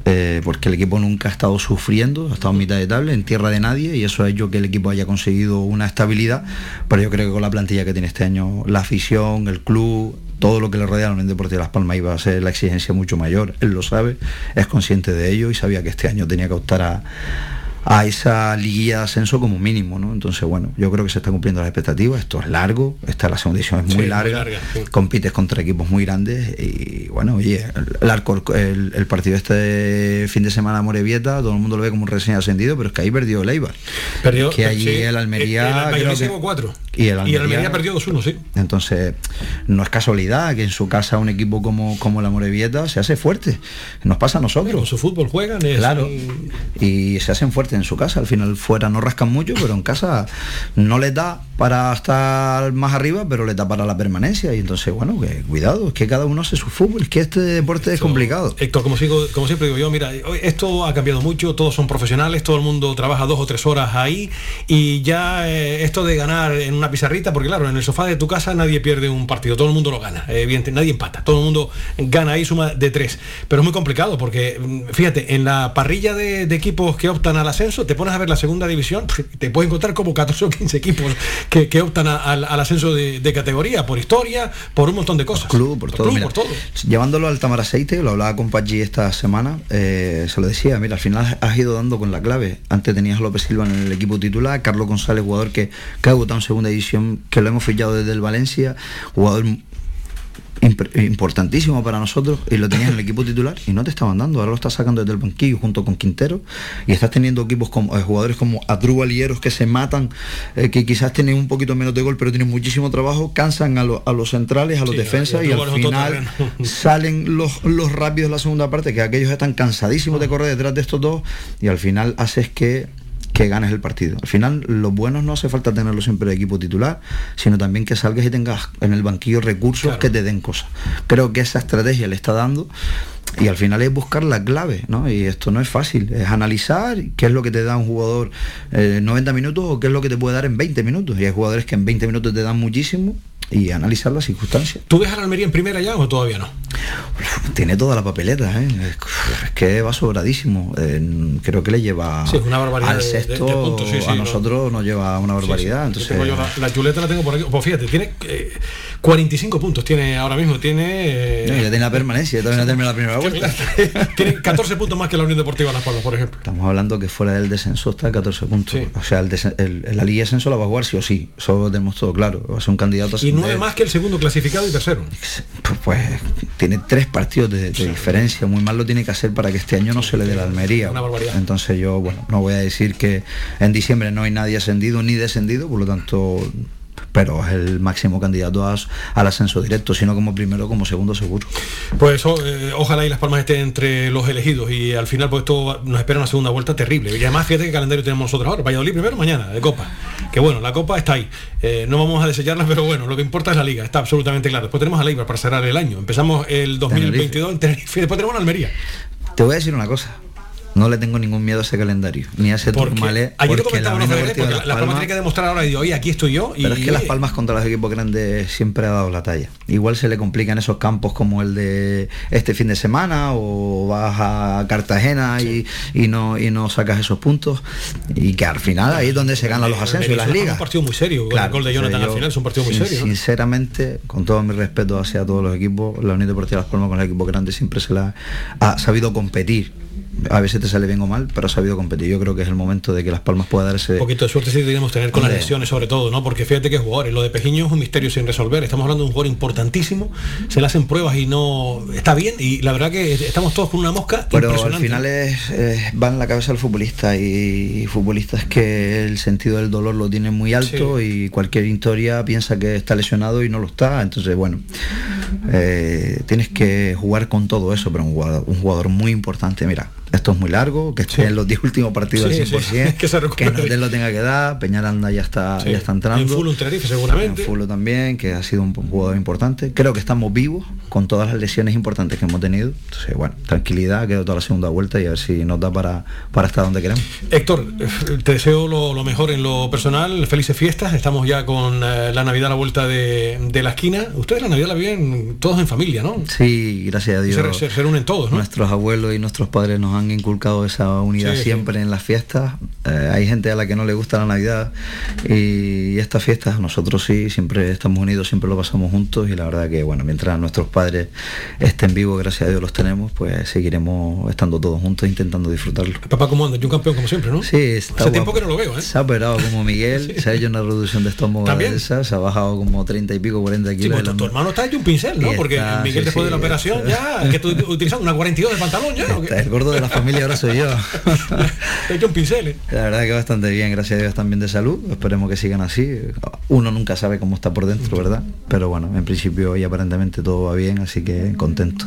eh, porque el equipo nunca ha estado sufriendo, ha estado en mitad de tabla, en tierra de nadie, y eso ha hecho que el equipo haya conseguido una estabilidad, pero yo creo que con la plantilla que tiene este año, la afición, el club, todo lo que le rodea a la Unión Deportiva Las Palmas iba a ser la exigencia mucho mayor, él lo sabe, es consciente de ello y sabía que este año tenía que optar a, a esa liguilla de ascenso como mínimo, ¿no? Entonces, bueno, yo creo que se están cumpliendo las expectativas, esto es largo, esta la segunda edición es Sí, muy muy larga, sí. compites contra equipos muy grandes y bueno, oye, el, partido este fin de semana Morevieta, todo el mundo lo ve como un recién ascendido, pero es que ahí perdió el Eibar. Perdió- que allí sí, el Almería el que, cuatro. Y el Y el Almería perdió 2-1, sí. Entonces, no es casualidad que en su casa un equipo como, como la Morevieta se hace fuerte. Nos pasa a nosotros. Con su fútbol juegan. es- Claro. Y se hacen fuertes en su casa. Al final fuera no rascan mucho, pero en casa no les da para estar más arriba, pero les da para la permanencia. Y entonces, bueno, que cuidado, es que cada uno hace su fútbol, es que este deporte es complicado. Héctor, como, sigo, como siempre digo yo, mira, esto ha cambiado mucho, todos son profesionales, todo el mundo trabaja dos o tres horas ahí y ya eh, esto de ganar en una pizarrita, porque claro, en el sofá de tu casa nadie pierde un partido, todo el mundo lo gana, eh, evidente, nadie empata, todo el mundo gana ahí suma de tres, pero es muy complicado porque, mm, fíjate, en la parrilla de, de equipos que optan al ascenso, te pones a ver la segunda división, te puedes encontrar como 14 o 15 equipos que, que optan a- al, al ascenso de, de categoría, por historia, por un montón de cosas. club, por todo. club, mira, por todo. Llevándolo al Tamar Aceite, lo hablaba con Pachi esta semana, eh, se lo decía, mira, al final has ido dando con la clave. Antes tenías a López Silva en el equipo titular, Carlos González, jugador que, que ha debutado en segunda división, que lo hemos fichado desde el Valencia, jugador importantísimo para nosotros y lo tenías en el equipo titular y no te estaban dando, ahora lo estás sacando desde el banquillo junto con Quintero y estás teniendo equipos como eh, jugadores como Adrúbal que se matan, eh, que quizás tienen un poquito menos de gol pero tienen muchísimo trabajo, cansan a, lo- a los centrales, a los Sí, defensas y y al final salen los, los rápidos la segunda parte, que aquellos están cansadísimos de correr detrás de estos dos y al final haces que que ganes el partido. Al final, los buenos no hace falta tenerlo siempre de equipo titular, sino también que salgas y tengas en el banquillo recursos que te den cosas. Creo que esa estrategia le está dando y al final es buscar la clave, ¿no? Y esto no es fácil, es analizar qué es lo que te da un jugador eh, en 90 minutos o qué es lo que te puede dar en 20 minutos. Y hay jugadores que en 20 minutos te dan muchísimo y analizar las circunstancias. ¿Tú ves a la Almería en primera ya o todavía no? Tiene toda la papeleta, ¿eh? es, que va sobradísimo. Eh, creo que le lleva Sí, una barbaridad al de- de- de sexto, puntos, sí, sí, a no. nosotros nos lleva una barbaridad. Entonces, yo la, la chuleta la tengo por aquí. Pues fíjate, tiene eh, 45 puntos, tiene ahora mismo, tiene... no, y ya tiene la permanencia, no termina la primera vuelta. tiene 14 puntos más que la Unión Deportiva Las Palmas, por ejemplo. Estamos hablando que fuera del descenso está a 14 puntos. O sea, el desen- el- la Liga de Descenso la va a jugar sí o sí. Eso lo tenemos todo claro. Va a ser un candidato Y nueve más que el segundo clasificado y tercero. Pues, pues, tiene tres partidos de, de diferencia. Muy mal lo tiene que hacer para que este año no se le dé la Almería. Una barbaridad. Entonces yo, bueno, no voy a decir que en diciembre no hay nadie ascendido ni descendido, por lo tanto, pero es el máximo candidato a- al ascenso directo, sino como primero, como segundo seguro. Pues o- eh, ojalá y Las Palmas estén entre los elegidos y al final pues esto nos espera una segunda vuelta terrible. Y además fíjate qué calendario tenemos nosotros ahora. Valladolid primero, mañana, de Copa. Que bueno, la Copa está ahí. Eh, no vamos a desellarla, pero bueno, lo que importa es la Liga, está absolutamente claro. Después tenemos a Leibar para cerrar el año. Empezamos el 2022 en Tenerife, después tenemos a Almería. Te voy a decir una cosa. No le tengo ningún miedo a ese calendario, ni a ese turmalé. ayer porque la. Deportiva porque de la, la Palma Palmas- tiene que demostrar ahora y digo, oye, aquí estoy yo. Y Pero es que Las Palmas contra los equipos grandes siempre ha dado la talla. Igual se le complican esos campos como el de este fin de semana o vas a Cartagena y, y no y no sacas esos puntos y que al final ahí es donde se ganan los ascensos y las Es ligas. un partido muy serio, el gol de Jonathan yo, al final es un partido muy sin- serio. ¿no? Sinceramente, con todo mi respeto hacia todos los equipos, la Unión Deportiva Las Palmas con el equipo grande siempre se la ha sabido competir. A veces te sale bien o mal, pero ha sabido competir. Yo creo que es el momento de que Las Palmas pueda darse Un poquito de suerte sí tenemos que tener con las lesiones sobre todo, ¿no? Porque fíjate que jugadores, lo de Pejiño es un misterio sin resolver. Estamos hablando de un jugador importantísimo, se le hacen pruebas y no está bien y la verdad que estamos todos con una mosca Pero al final es, es- va en la cabeza del futbolista y futbolistas que el sentido del dolor lo tienen muy alto y cualquier historia piensa que está lesionado y no lo está. Entonces, bueno, eh, tienes que jugar con todo eso, pero un jugador, un jugador muy importante, mira, esto es muy largo, que esté en los 10 últimos partidos Sí, al sí, 100%, que se te lo tenga que dar, Peñaranda ya está, Sí. ya está entrando. En full un Tenerife seguramente. En Fulo también, que ha sido un jugador importante. Creo que estamos vivos con todas las lesiones importantes que hemos tenido. Entonces, bueno, tranquilidad, quedó toda la segunda vuelta y a ver si nos da para, para estar donde queremos. Héctor, te deseo lo, lo mejor en lo personal, felices fiestas, estamos ya con eh, la Navidad a la vuelta de, de la esquina. Ustedes la Navidad la viven todos en familia, ¿no? Sí, gracias a Dios. Se, se- se reúnen todos, ¿no? Nuestros abuelos y nuestros padres nos han inculcado esa unidad Sí, sí. siempre en las fiestas. Eh, hay gente a la que no le gusta la Navidad y estas fiestas nosotros sí, siempre estamos unidos, siempre lo pasamos juntos y la verdad que bueno, mientras nuestros padres estén vivos, gracias a Dios los tenemos, pues seguiremos estando todos juntos intentando disfrutarlo. Papá, ¿cómo anda? Yo un campeón como siempre, ¿no? Sí, está Hace tiempo que no lo veo, ¿eh? Se ha operado como Miguel, se ha hecho una reducción de estómago ¿También? esa, se ha bajado como 30 y pico, 40 Sí, kilos. pues tu, hermano está hecho un pincel. ¿no? Porque Miguel después de la operación ya, que estoy utilizando una 42 de pantalón ya. El gordo de la familia ahora soy yo. He hecho un pincel. ¿eh? La verdad que bastante bien, gracias a Dios también de salud. Esperemos que sigan así. Uno nunca sabe cómo está por dentro, ¿verdad? Pero bueno, en principio hoy aparentemente todo va bien, así que contento.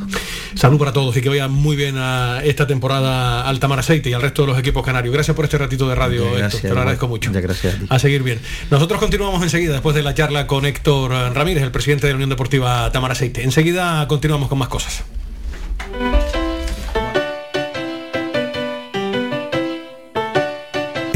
Salud para todos y que vaya muy bien a esta temporada al Tamar Aceite y al resto de los equipos canarios. Gracias por este ratito de radio, Te lo agradezco mucho. gracias a, seguir bien. Nosotros continuamos enseguida después de la charla con Héctor Ramírez, el presidente de la Unión Deportiva Tamar Aceite. Enseguida continuamos con más cosas.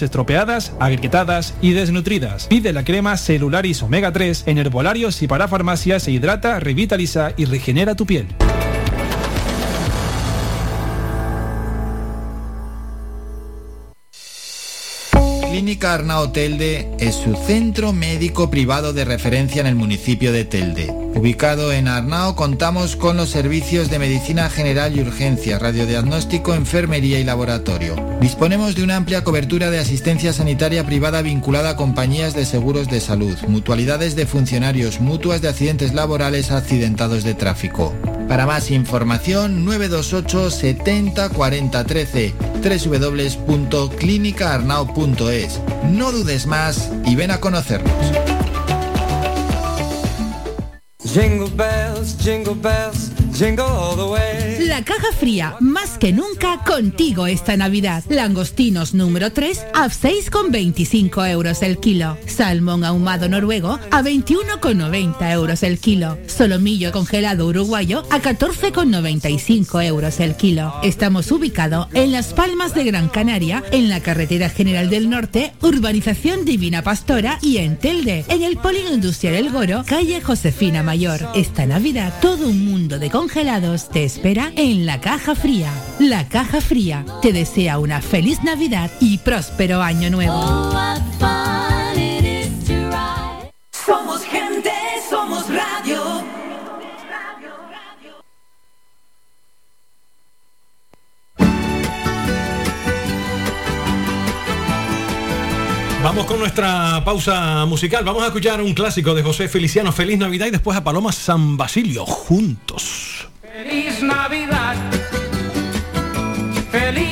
estropeadas, agrietadas y desnutridas. Pide la crema Celularis Omega 3 en herbolarios y para farmacias se hidrata, revitaliza y regenera tu piel. Arnao Telde es su centro médico privado de referencia en el municipio de Telde. Ubicado en Arnao contamos con los servicios de medicina general y urgencia, radiodiagnóstico, enfermería y laboratorio. Disponemos de una amplia cobertura de asistencia sanitaria privada vinculada a compañías de seguros de salud, mutualidades de funcionarios, mutuas de accidentes laborales accidentados de tráfico. Para más información 928 70 40 13 www.clinicaarnao.es. No dudes más y ven a conocernos. Jingle bells, jingle bells. La caja fría, más que nunca contigo esta Navidad. Langostinos número 3 a 6,25 euros el kilo. Salmón ahumado noruego a 21,90 euros el kilo. Solomillo congelado uruguayo a 14,95 euros el kilo. Estamos ubicados en Las Palmas de Gran Canaria, en la Carretera General del Norte, Urbanización Divina Pastora y en Telde, en el Polígono Industrial El Goro, calle Josefina Mayor. Esta Navidad, todo un mundo de congelados te espera en la caja fría. La caja fría te desea una feliz Navidad y próspero año nuevo. Somos gente, somos Vamos con nuestra pausa musical. Vamos a escuchar un clásico de José Feliciano, Feliz Navidad, y después a Paloma San Basilio, juntos. Feliz Navidad. Feliz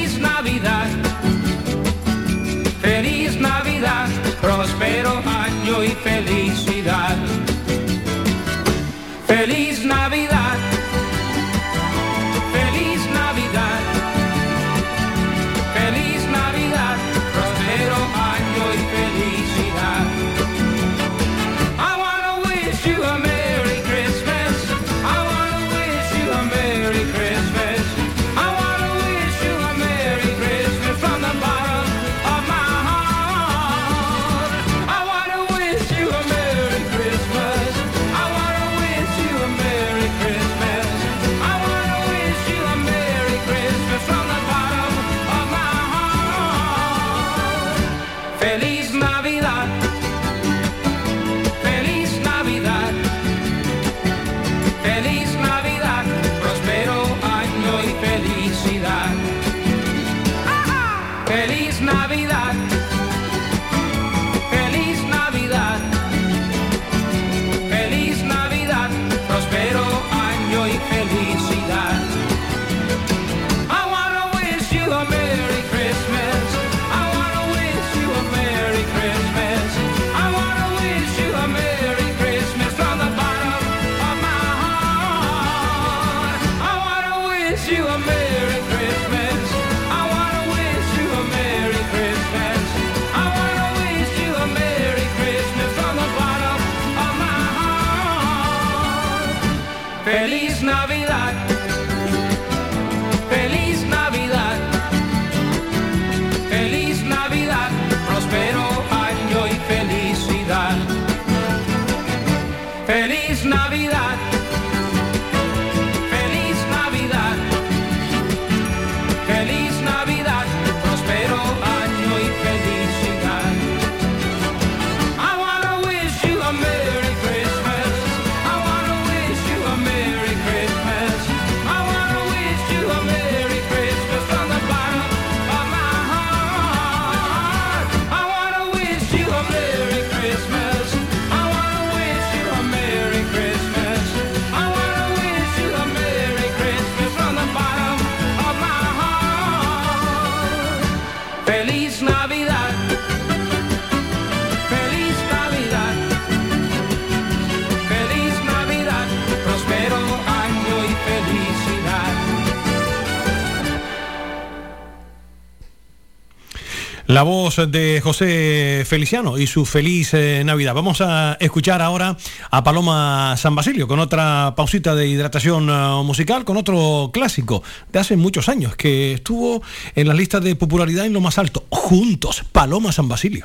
La voz de José Feliciano y su feliz eh, Navidad. Vamos a escuchar ahora a Paloma San Basilio con otra pausita de hidratación eh, musical, con otro clásico de hace muchos años que estuvo en la lista de popularidad en lo más alto. Juntos, Paloma San Basilio.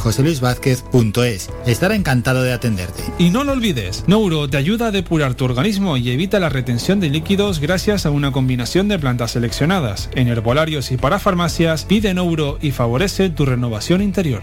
joseluisvázquez.es. Estará encantado de atenderte. Y no lo olvides, Nouro te ayuda a depurar tu organismo y evita la retención de líquidos gracias a una combinación de plantas seleccionadas. En herbolarios y para farmacias, pide Nouro y favorece tu renovación interior.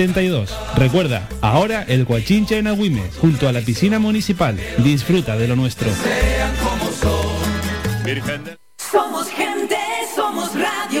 72. Recuerda, ahora el Guachinche en Agüimes, junto a la piscina municipal. Disfruta de lo nuestro. Somos gente, somos radio.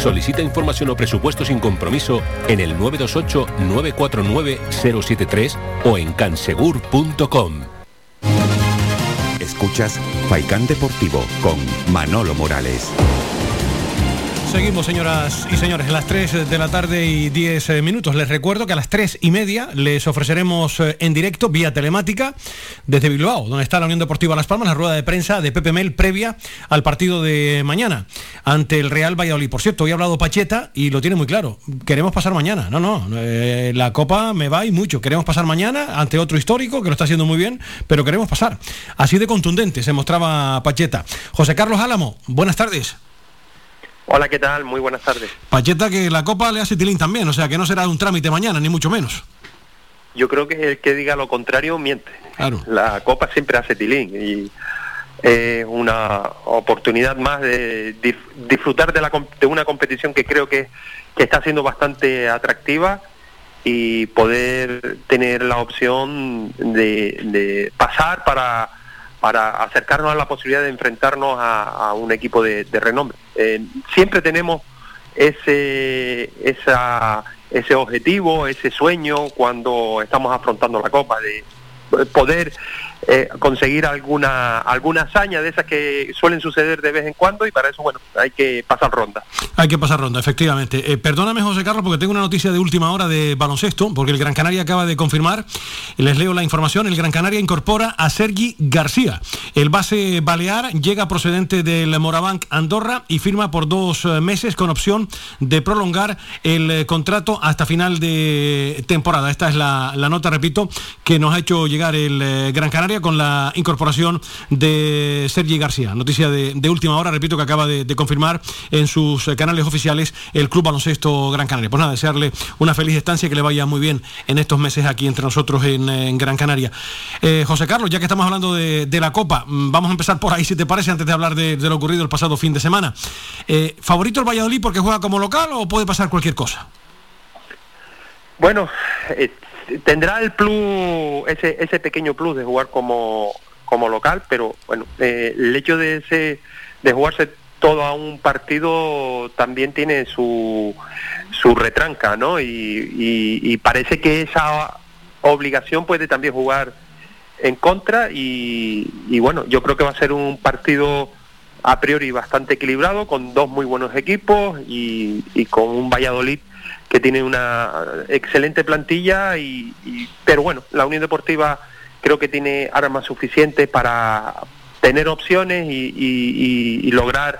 Solicita información o presupuesto sin compromiso en el 928-949-073 o en cansegur.com. Escuchas Faikán Deportivo con Manolo Morales. Seguimos, señoras y señores, a las 3 de la tarde y 10 eh, minutos. Les recuerdo que a las 3 y media les ofreceremos eh, en directo, vía telemática, desde Bilbao, donde está la Unión Deportiva Las Palmas, la rueda de prensa de Pepe Mel previa al partido de mañana ante el Real Valladolid. Por cierto, hoy ha hablado Pacheta y lo tiene muy claro. Queremos pasar mañana. No, no, eh, la Copa me va y mucho. Queremos pasar mañana ante otro histórico que lo está haciendo muy bien, pero queremos pasar. Así de contundente se mostraba Pacheta. José Carlos Álamo, buenas tardes. Hola, ¿qué tal? Muy buenas tardes. Pacheta que la Copa le hace tilín también, o sea que no será un trámite mañana, ni mucho menos. Yo creo que el que diga lo contrario miente. Claro. La Copa siempre hace tilín y es una oportunidad más de disfrutar de, la, de una competición que creo que, que está siendo bastante atractiva y poder tener la opción de, de pasar para, para acercarnos a la posibilidad de enfrentarnos a, un equipo de, de renombre. Eh, siempre tenemos ese, esa, ese objetivo, ese sueño cuando estamos afrontando la Copa, de poder eh, conseguir alguna alguna hazaña de esas que suelen suceder de vez en cuando y para eso, bueno, hay que pasar ronda. Hay que pasar ronda, efectivamente. Eh, perdóname, José Carlos, porque tengo una noticia de última hora de baloncesto, porque el Gran Canaria acaba de confirmar, les leo la información, el Gran Canaria incorpora a Sergi García. El base balear llega procedente del Morabanc Andorra y firma por dos eh, meses con opción de prolongar el contrato hasta final de temporada. Esta es la, la nota, repito, que nos ha hecho llegar el Gran Canaria con la incorporación de Sergi García. Noticia de, última hora, repito, que acaba de, confirmar en sus eh, canales oficiales el Club Baloncesto Gran Canaria. Pues nada, desearle una feliz estancia, que le vaya muy bien en estos meses aquí entre nosotros en, Gran Canaria. Eh, José Carlos, ya que estamos hablando de, la Copa, mm, vamos a empezar por ahí, si te parece, antes de hablar de, lo ocurrido el pasado fin de semana. Eh, ¿Favorito el Valladolid porque juega como local o puede pasar cualquier cosa? Bueno, tendrá el plus, ese, ese pequeño plus de jugar como, como local, pero bueno, eh, el hecho de ese, de jugarse todo a un partido también tiene su, su retranca, ¿no? Y, parece que esa obligación puede también jugar en contra y, bueno, yo creo que va a ser un partido a priori bastante equilibrado, con dos muy buenos equipos y con un Valladolid que tiene una excelente plantilla, y, y- pero bueno, la Unión Deportiva creo que tiene armas suficientes para tener opciones y, y- y- lograr,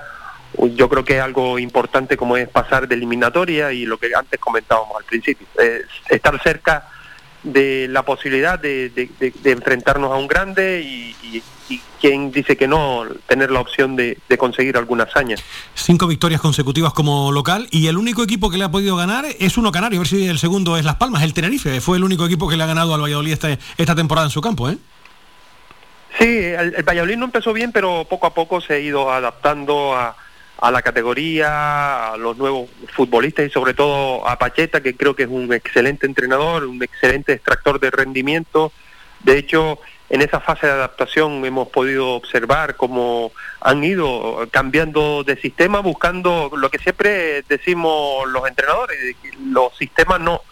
yo creo que es algo importante como es pasar de eliminatoria y lo que antes comentábamos al principio, es estar cerca de la posibilidad de, de- de- de enfrentarnos a un grande y, y, y quien dice que no, tener la opción de, conseguir alguna hazaña. Cinco victorias consecutivas como local y el único equipo que le ha podido ganar es uno canario. A ver si el segundo es Las Palmas, el Tenerife. Fue el único equipo que le ha ganado al Valladolid esta, esta temporada en su campo, ¿eh? Sí, el, el Valladolid no empezó bien, pero poco a poco se ha ido adaptando a, a la categoría, a los nuevos futbolistas y sobre todo a Pacheta, que creo que es un excelente entrenador, un excelente extractor de rendimiento. De hecho, en esa fase de adaptación hemos podido observar cómo han ido cambiando de sistema, buscando lo que siempre decimos los entrenadores, los sistemas no,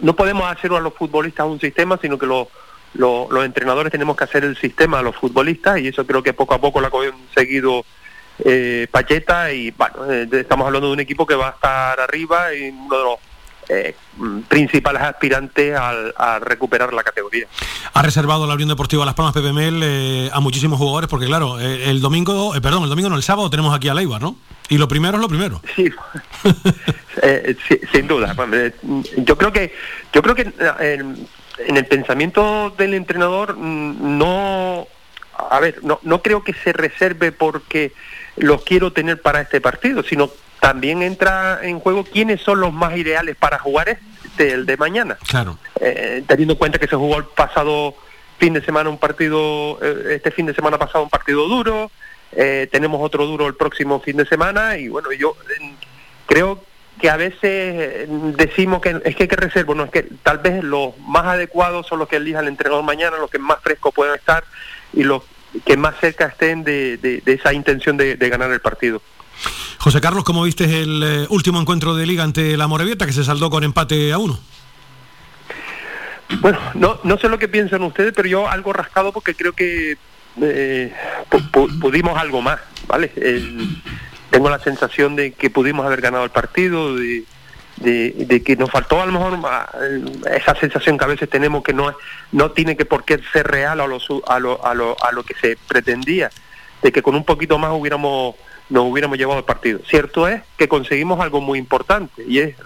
no, podemos hacer a los futbolistas un sistema, sino que los lo- los entrenadores tenemos que hacer el sistema a los futbolistas y eso creo que poco a poco lo ha conseguido eh, Pacheta y bueno, eh, estamos hablando de un equipo que va a estar arriba y uno de los eh, mm, principales aspirantes al- a recuperar la categoría. Ha reservado la Unión Deportiva Las Palmas PPML eh, a muchísimos jugadores porque claro, eh, el domingo, perdón, el domingo no, el sábado tenemos aquí a Leibar, ¿no? Y lo primero es lo primero. Sí, sí, sin duda. Yo creo que yo creo que en, en el pensamiento del entrenador mm, no a ver, no, no creo que se reserve porque los quiero tener para este partido, sino también entra en juego quiénes son los más ideales para jugar este, el de mañana. Claro. Eh, teniendo en cuenta que se jugó el pasado fin de semana un partido, eh, este fin de semana pasado un partido duro, eh, tenemos otro duro el próximo fin de semana y bueno, yo eh, creo que a veces eh, decimos que es que hay que reservar, no es que tal vez los más adecuados son los que elija el entrenador mañana, los que más frescos puedan estar y los que más cerca estén de, de- de esa intención de, de ganar el partido. José Carlos, ¿cómo viste el eh, último encuentro de liga ante la Morevieta que se saldó con empate a uno? Bueno, no, no sé lo que piensan ustedes, pero yo algo rascado porque creo que eh, pu- pu- pudimos algo más, ¿vale? El- tengo la sensación de que pudimos haber ganado el partido, de, de, de que nos faltó a lo mejor ah, esa sensación que a veces tenemos que no no tiene que por qué ser real a lo, a lo, a lo, a lo que se pretendía, de que con un poquito más hubiéramos nos hubiéramos llevado el partido. Cierto es que conseguimos algo muy importante y es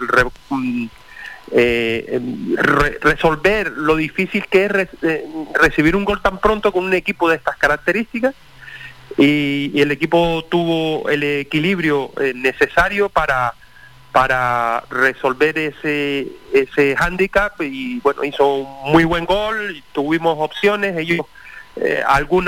mm, eh, em, re- resolver lo difícil que es eh, recibir un gol tan pronto con un equipo de estas características y, y el equipo tuvo el equilibrio eh, necesario para para resolver ese ese hándicap y bueno hizo un muy buen gol tuvimos opciones ellos eh,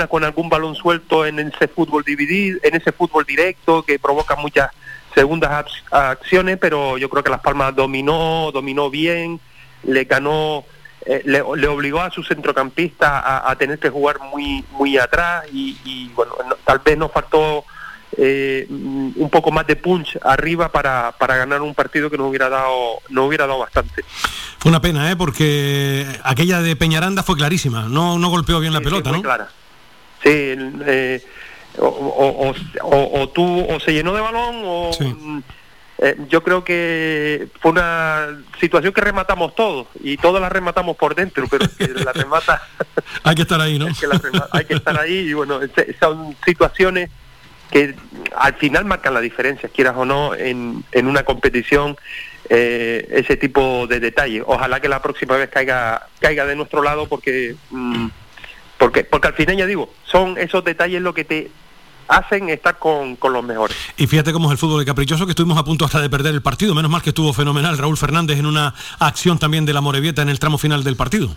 con algún balón suelto en ese fútbol dividido en ese fútbol directo que provoca muchas segundas ac- acciones pero yo creo que Las Palmas dominó dominó bien le ganó eh, le, le obligó a su centrocampista a, tener que jugar muy muy atrás y, y, bueno no- tal vez nos faltó eh, un poco más de punch arriba para, para ganar un partido que nos hubiera dado nos hubiera dado bastante Fue una pena, ¿eh? porque aquella de Peñaranda fue clarísima, no, no golpeó bien la pelota, muy ¿no? clara. Sí, eh, o, o, o, o- tú o se llenó de balón o eh, yo creo que fue una situación que rematamos todos y todos la rematamos por dentro, pero que la remata Hay que estar ahí, ¿no? que la rema- hay que estar ahí y bueno, son situaciones que al final marcan la diferencia, quieras o no, en, en una competición eh, ese tipo de detalles. Ojalá que la próxima vez caiga caiga de nuestro lado porque mm, porque porque al final ya digo, son esos detalles lo que te hacen estar con, con los mejores. Y fíjate cómo es el fútbol de caprichoso, que estuvimos a punto hasta de perder el partido. Menos mal que estuvo fenomenal Raúl Fernández en una acción también de la Morevieta en el tramo final del partido.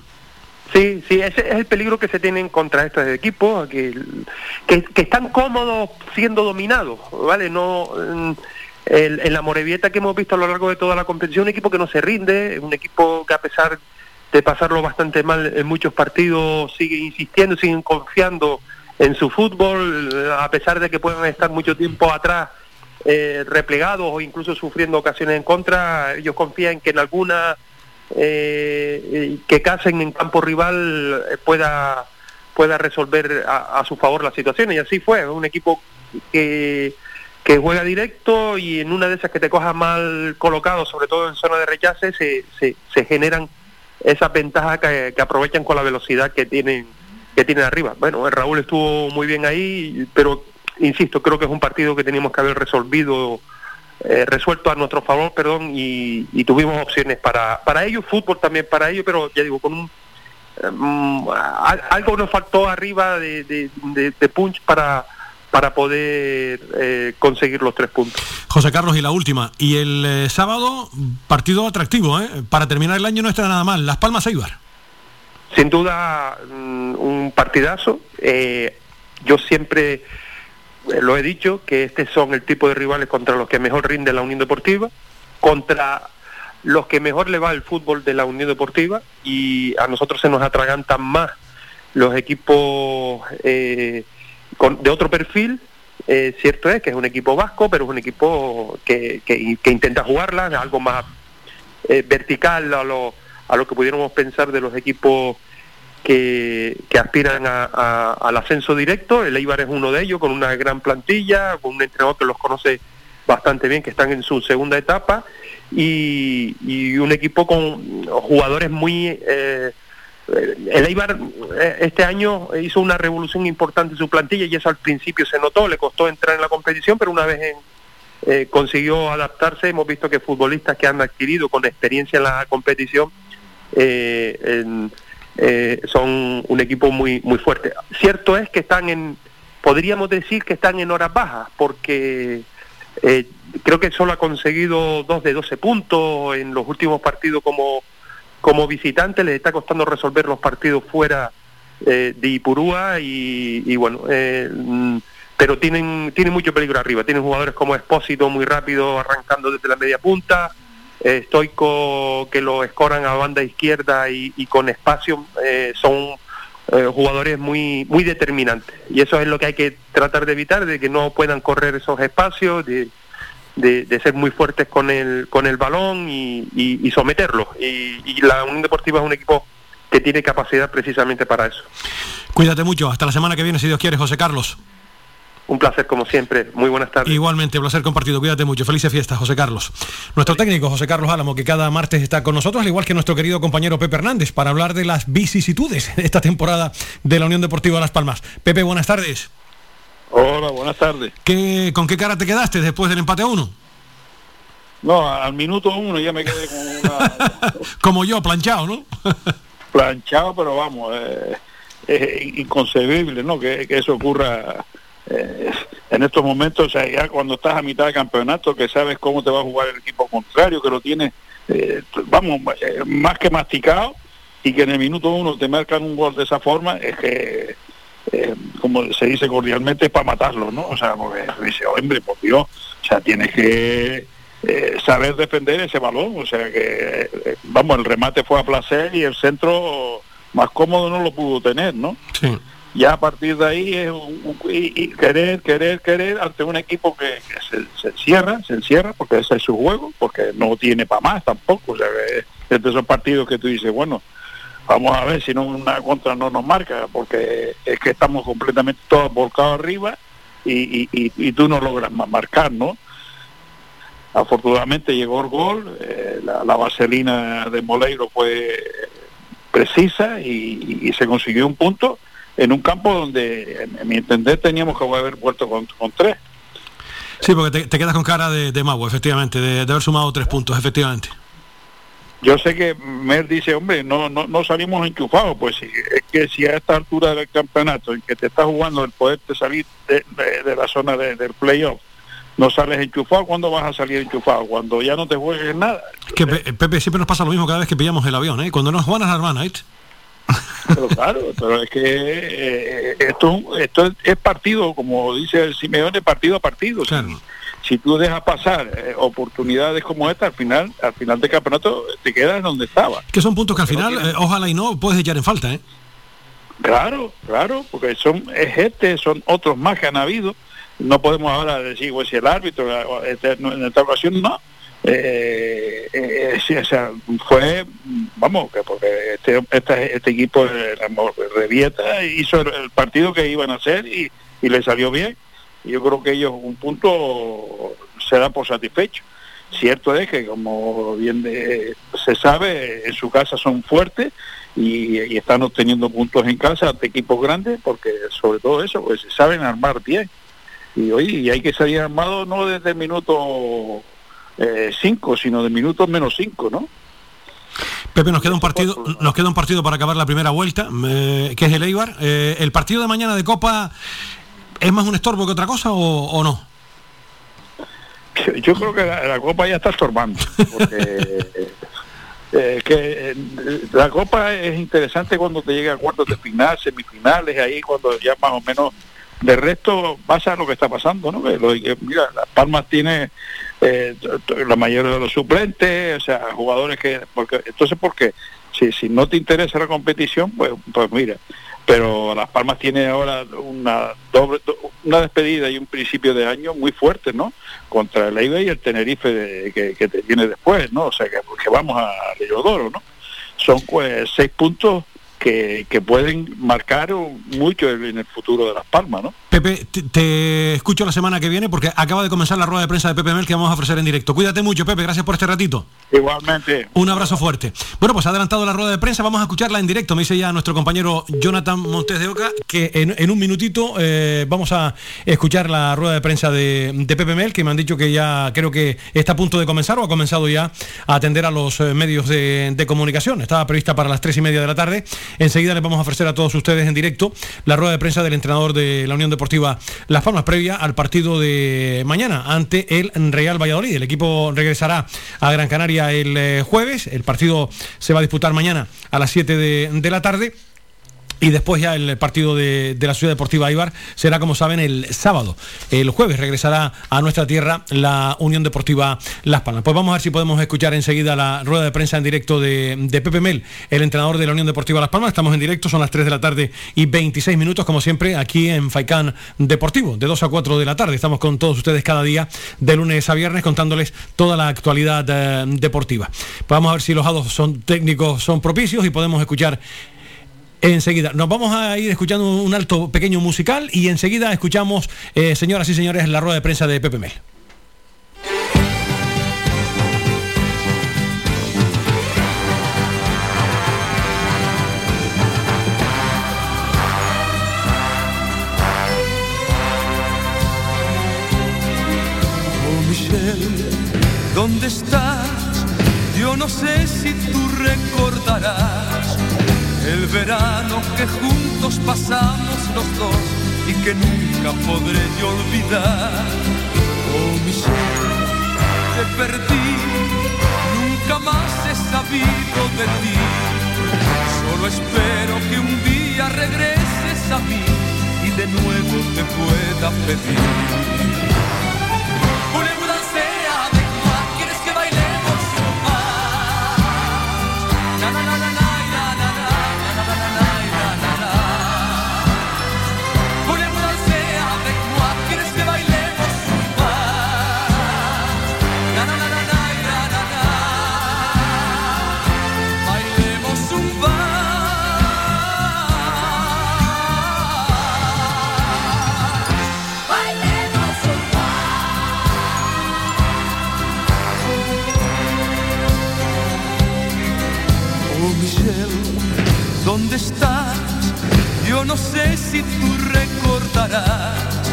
Sí, sí, ese es el peligro que se tienen contra estos equipos, que, que, están cómodos siendo dominados, ¿vale? No, mm, el- en la Morevieta que hemos visto a lo largo de toda la competición, un equipo que no se rinde, un equipo que a pesar de pasarlo bastante mal en muchos partidos, sigue insistiendo, siguen confiando en su fútbol, a pesar de que puedan estar mucho tiempo atrás eh, replegados o incluso sufriendo ocasiones en contra, ellos confían que en alguna eh, que Casen en campo rival eh, pueda pueda resolver a, su favor la situación. Y así fue un equipo que que juega directo y en una de esas que te coja mal colocado sobre todo en zona de rechace se, se, se generan esas ventajas que, que aprovechan con la velocidad que tienen que tienen arriba. Bueno Raúl estuvo muy bien ahí pero insisto creo que es un partido que teníamos que haber resolvido eh, resuelto a nuestro favor, perdón, y, y tuvimos opciones para, para ellos, fútbol también para ellos, pero ya digo, con un a- algo nos faltó arriba de, de, de- de punch para para poder eh, conseguir los tres puntos. José Carlos, y la última. Y el eh, sábado, partido atractivo, ¿eh? Para terminar el año no está nada mal. Las Palmas Eibar. Sin duda, mm, un partidazo. Eh, yo siempre lo he dicho, que estos son el tipo de rivales contra los que mejor rinde la Unión Deportiva, contra los que mejor le va el fútbol de la Unión Deportiva y a nosotros se nos atragantan más los equipos eh, con- de otro perfil. Eh, cierto es que es un equipo vasco, pero es un equipo que, que- que intenta jugarla, algo más eh, vertical a lo, a lo que pudiéramos pensar de los equipos que, aspiran a- a- al ascenso directo. El Eibar es uno de ellos, con una gran plantilla, con un entrenador que los conoce bastante bien, que están en su segunda etapa, y, y un equipo con jugadores muy... eh, el Eibar eh, este año hizo una revolución importante en su plantilla y eso al principio se notó, le costó entrar en la competición, pero una vez en, eh, consiguió adaptarse. Hemos visto que futbolistas que han adquirido con experiencia en la competición eh, en- eh, son un equipo muy muy fuerte. Cierto es que están en, podríamos decir que están en horas bajas, porque Eh, creo que solo ha conseguido dos de 12 puntos en los últimos partidos como, como visitante, le está costando resolver los partidos fuera eh, de Ipurúa y, y bueno, eh, pero tienen, tienen mucho peligro arriba, tienen jugadores como Espósito muy rápido arrancando desde la media punta, eh, Stoico que lo escoran a banda izquierda y, y con espacio eh, son eh, jugadores muy muy determinantes y eso es lo que hay que tratar de evitar de que no puedan correr esos espacios de, de, ser muy fuertes con el con el balón y, y, y someterlos y, y la Unión Deportiva es un equipo que tiene capacidad precisamente para eso Cuídate mucho. Hasta la semana que viene, si Dios quiere, José Carlos. Un placer como siempre muy buenas tardes Igualmente, placer compartido. Cuídate mucho. Felices fiestas, José Carlos. Nuestro técnico, José Carlos Álamo, que cada martes está con nosotros, al igual que nuestro querido compañero Pepe Hernández, para hablar de las vicisitudes de esta temporada de la Unión Deportiva Las Palmas. Pepe, buenas tardes. Hola, buenas tardes. ¿Qué, ¿Con qué cara te quedaste después del empate a uno? No, al minuto uno ya me quedé con una Como yo, planchado, ¿no? planchado, pero vamos, eh, es inconcebible, ¿no? Que, que eso ocurra eh, en estos momentos, o sea, ya cuando estás a mitad de campeonato, que sabes cómo te va a jugar el equipo contrario, que lo tienes, eh, vamos, eh, más que masticado, y que en el minuto uno te marcan un gol de esa forma, es que, como se dice cordialmente, es para matarlo, ¿no? O sea, porque dice, hombre, por Dios, o sea, tienes que saber defender ese balón, o sea que, vamos, el remate fue a placer y el centro más cómodo no lo pudo tener, ¿no? Sí. Ya a partir de ahí es un- y, querer, querer, querer ante un equipo que, se, se encierra, se encierra, porque ese es su juego, porque no tiene para más tampoco, o sea es esos partidos que tú dices, bueno, vamos a ver si no una contra no nos marca, porque es que estamos completamente todos volcados arriba y, tú no logras ma- marcar, ¿no? Afortunadamente llegó el gol, eh, la, la vaselina de Moleiro fue precisa y se consiguió un punto en un campo donde, en, mi entender, teníamos que haber vuelto con, con tres. Sí, porque te, te quedas con cara de, de mago, efectivamente, de, de haber sumado tres puntos, efectivamente. Yo sé que Mer dice, hombre, no, no, no salimos enchufados, pues sí, es que si a esta altura del campeonato, en que te estás jugando el poderte salir de, la zona de- del playoff, no sales enchufado, ¿cuándo vas a salir enchufado? Cuando ya no te juegues nada. Que, Pe- Pepe, siempre nos pasa lo mismo cada vez que pillamos el avión, ¿eh? Cuando nos juegan las hermanas, ¿eh? Pero claro, pero es que eh, esto, esto es, partido, como dice el Simeone, partido a partido. Si- Si, tú dejas pasar eh, oportunidades como esta, al final, al final del campeonato te quedas donde estaba. Que son puntos que al final, eh, ojalá y no, puedes echar en falta, ¿eh? Claro, claro, porque son es este, son otros más que han habido. No podemos ahora decir, pues si el árbitro, eh, este, en esta ocasión no. Eh, eh, sí, o sea, fue, vamos, que porque este, este, este equipo, eh, Revieta, hizo el, partido que iban a hacer y, y le salió bien. Yo creo que ellos un punto se dan por satisfecho. Cierto es que, como bien se sabe, en su casa son fuertes y, y están obteniendo puntos en casa ante equipos grandes, porque sobre todo eso, pues saben armar bien. Y hoy y hay que salir armado no desde el minuto 5, sino de minutos menos 5, ¿no? Pepe, nos queda un partido, nos queda un partido para acabar la primera vuelta, eh, que es el Eibar. Eh, ¿El partido de mañana de Copa es más un estorbo que otra cosa o, o no? Yo creo que la, la Copa ya está estorbando, porque eh, que eh, la Copa es interesante cuando te llega a cuartos de final, semifinales, ahí cuando ya más o menos de resto pasa lo que está pasando, ¿no? Que lo- que, mira, Las Palmas tiene eh, la mayoría de los suplentes, o sea, jugadores que... porque Entonces, ¿por qué? Si, si no te interesa la competición, pues, pues mira, pero Las Palmas tiene ahora una doble do- una despedida y un principio de año muy fuerte, ¿no? Contra el Eibar y el Tenerife de- que, te viene después, ¿no? O sea, que, que vamos a Leodoro, ¿no? Son pues seis puntos que, que pueden marcar mucho en el futuro de Las Palmas, ¿no? Pepe, te, te escucho la semana que viene porque acaba de comenzar la rueda de prensa de Pepe Mel que vamos a ofrecer en directo. Cuídate mucho, Pepe, gracias por este ratito. Igualmente. Un abrazo fuerte. Bueno, pues ha adelantado la rueda de prensa, vamos a escucharla en directo. Me dice ya nuestro compañero Jonathan Montes de Oca que en, en un minutito eh, vamos a escuchar la rueda de prensa de, de Pepe Mel, que me han dicho que ya creo que está a punto de comenzar o ha comenzado ya a atender a los eh, medios de, de comunicación. Estaba prevista para las tres y media de la tarde. Enseguida les vamos a ofrecer a todos ustedes en directo la rueda de prensa del entrenador de la Unión Deportiva Las Palmas previa al partido de mañana ante el Real Valladolid. El equipo regresará a Gran Canaria el eh, jueves. El partido se va a disputar mañana a las 7 de, de la tarde. Y después ya el partido de, de la Ciudad Deportiva Ibar será, como saben, el sábado. El jueves regresará a nuestra tierra la Unión Deportiva Las Palmas. Pues vamos a ver si podemos escuchar enseguida la rueda de prensa en directo de, de Pepe Mel, el entrenador de la Unión Deportiva Las Palmas. Estamos en directo, son las 3 de la tarde y 26 minutos, como siempre, aquí en Faicán Deportivo, de 2 a 4 de la tarde. Estamos con todos ustedes cada día, de lunes a viernes, contándoles toda la actualidad eh, deportiva. Vamos a ver si los dados son técnicos, son propicios y podemos escuchar Enseguida, nos vamos a ir escuchando un alto pequeño musical y enseguida escuchamos, eh, señoras y señores, la rueda de prensa de Pepe Mel. Oh ¿dónde estás? Yo no sé si tú recordarás el verano que juntos pasamos los dos y que nunca podré olvidar. Oh Michelle, te perdí, nunca más he sabido de ti. Solo espero que un día regreses a mí y de nuevo te pueda pedir. ¿Dónde estás? Yo no sé si tú recordarás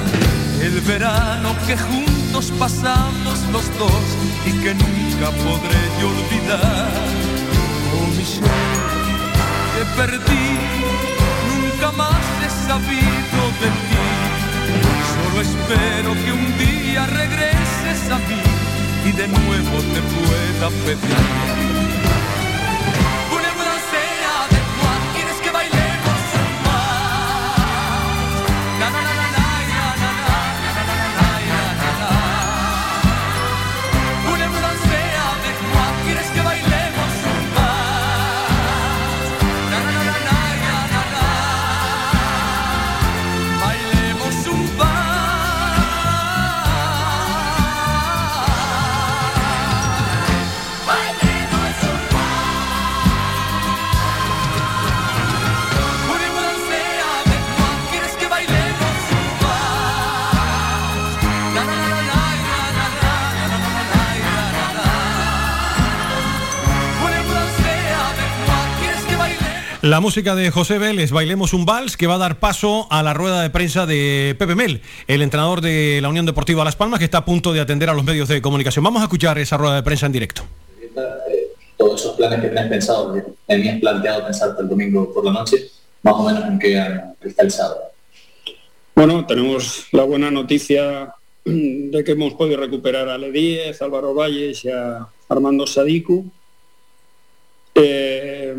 el verano que juntos pasamos los dos y que nunca podré yo olvidar. Oh Michelle, te perdí, nunca más he sabido de ti. Solo espero que un día regreses a mí y de nuevo te pueda pedir. La música de José Vélez, Bailemos un Vals, que va a dar paso a la rueda de prensa de Pepe Mel, el entrenador de la Unión Deportiva Las Palmas, que está a punto de atender a los medios de comunicación. Vamos a escuchar esa rueda de prensa en directo. eh, todos esos planes que tenés pensados, que tenías planteado pensar hasta el domingo por la noche, más o menos en qué han cristalizado. Bueno, tenemos la buena noticia de que hemos podido recuperar a Ledíez, Álvaro Valles y a Armando Sadiku, eh,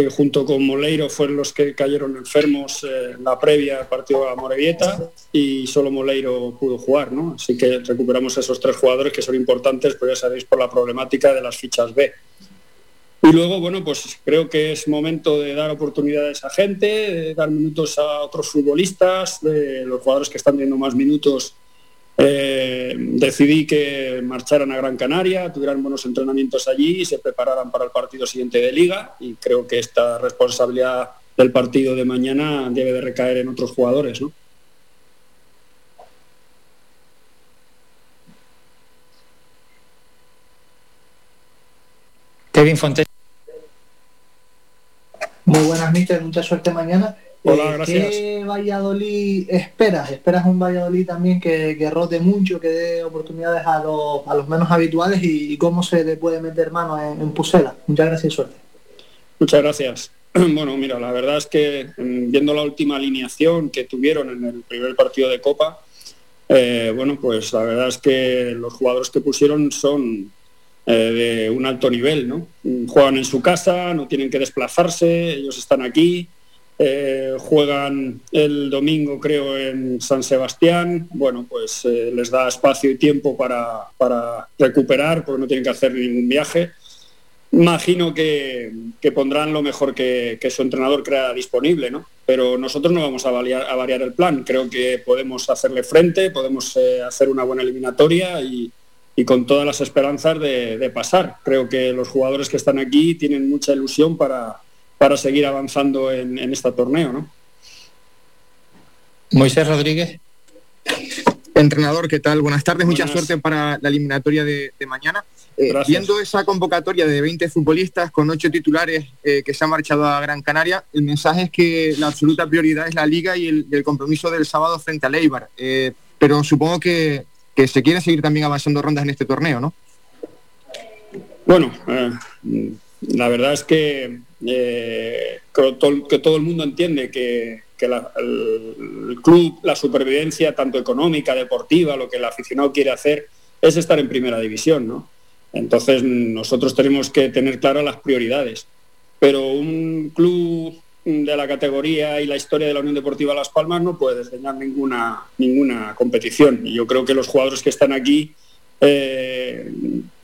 que junto con Moleiro fueron los que cayeron enfermos eh, en la previa partido a Morevieta y solo Moleiro pudo jugar, ¿no? Así que recuperamos a esos tres jugadores que son importantes, pues ya sabéis, por la problemática de las fichas B. Y luego, bueno, pues creo que es momento de dar oportunidades a gente, de dar minutos a otros futbolistas, de los jugadores que están teniendo más minutos. Eh, decidí que marcharan a Gran Canaria, tuvieran buenos entrenamientos allí y se prepararan para el partido siguiente de liga. Y creo que esta responsabilidad del partido de mañana debe de recaer en otros jugadores, ¿no? Kevin Fontes. Muy buenas noches, mucha suerte mañana. Hola, Eh, gracias. ¿Qué Valladolid esperas? ¿Esperas un Valladolid también que, que rote mucho, que dé oportunidades a los, a los menos habituales y, y cómo se le puede meter mano en, en Pusela? Muchas gracias y suerte. Muchas gracias. Bueno, mira, la verdad es que mm, viendo la última alineación que tuvieron en el primer partido de Copa, eh, bueno, pues la verdad es que los jugadores que pusieron son eh, de un alto nivel, ¿no? Juegan en su casa, no tienen que desplazarse, ellos están aquí, eh, juegan el domingo creo en San Sebastián, bueno, pues eh, les da espacio y tiempo para, recuperar, porque no tienen que hacer ningún viaje. Imagino que, pondrán lo mejor que, su entrenador crea disponible, ¿no? Pero nosotros no vamos a variar, el plan. Creo que podemos hacerle frente, podemos eh, hacer una buena eliminatoria y, con todas las esperanzas de pasar. Creo que los jugadores que están aquí tienen mucha ilusión para, para seguir avanzando en, en este torneo, ¿no? Moisés Rodríguez. Entrenador, ¿qué tal? Buenas tardes, mucha suerte para la eliminatoria de, de mañana. Eh, viendo esa convocatoria de 20 futbolistas con 8 titulares eh, que se han marchado a Gran Canaria, el mensaje es que la absoluta prioridad es la liga y el, compromiso del sábado frente a Leibar. Eh, pero supongo que, que se quiere seguir también avanzando rondas en este torneo, ¿no? Bueno, eh, la verdad es que, eh, que todo el mundo entiende que, el club, la supervivencia tanto económica, deportiva, lo que el aficionado quiere hacer es estar en primera división, ¿no? Entonces nosotros tenemos que tener claras las prioridades. Pero un club de la categoría y la historia de la Unión Deportiva Las Palmas no puede desdeñar ninguna, ninguna competición. Y yo creo que los jugadores que están aquí eh,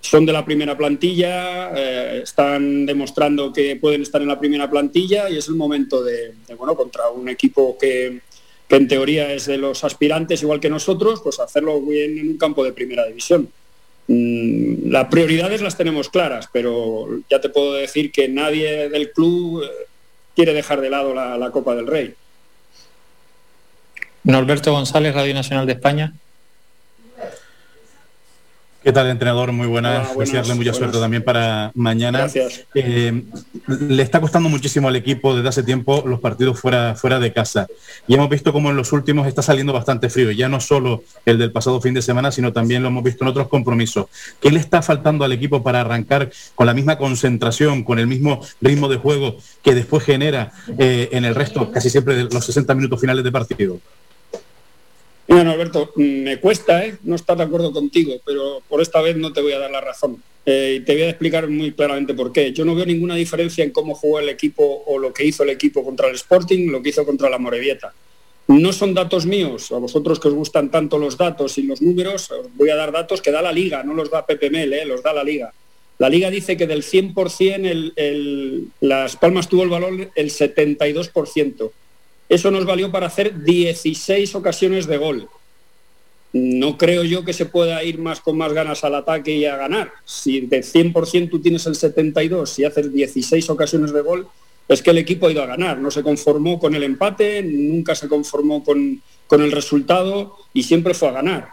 son de la primera plantilla, eh, están demostrando que pueden estar en la primera plantilla y es el momento de, bueno, contra un equipo que, en teoría es de los aspirantes igual que nosotros, pues hacerlo bien en un campo de primera división. Mm, Las prioridades las tenemos claras, pero ya te puedo decir que nadie del club eh, quiere dejar de lado la, la Copa del Rey. Norberto González, Radio Nacional de España. ¿Qué tal, entrenador? Muy buenas. Hola, buenas, Desearle mucha buenas. suerte también para mañana. Gracias. Eh, le está costando muchísimo al equipo desde hace tiempo los partidos fuera, fuera de casa. Y hemos visto como en los últimos está saliendo bastante frío. Ya no solo el del pasado fin de semana, sino también lo hemos visto en otros compromisos. ¿Qué le está faltando al equipo para arrancar con la misma concentración, con el mismo ritmo de juego que después genera eh, en el resto, casi siempre de los 60 minutos finales de partido? Mira, Alberto, me cuesta ¿eh? no estar de acuerdo contigo, pero por esta vez no te voy a dar la razón. Eh, y te voy a explicar muy claramente por qué. Yo no veo ninguna diferencia en cómo jugó el equipo o lo que hizo el equipo contra el Sporting, lo que hizo contra la Morevieta. No son datos míos, a vosotros que os gustan tanto los datos y los números, os voy a dar datos que da la liga, no los da PPML, ¿eh? los da la liga. La liga dice que del 100% el, el, Las Palmas tuvo el valor el 72%. Eso nos valió para hacer 16 ocasiones de gol. No creo yo que se pueda ir más con más ganas al ataque y a ganar. Si de 100% tú tienes el 72 y haces 16 ocasiones de gol, es que el equipo ha ido a ganar. No se conformó con el empate, nunca se conformó con, con el resultado y siempre fue a ganar.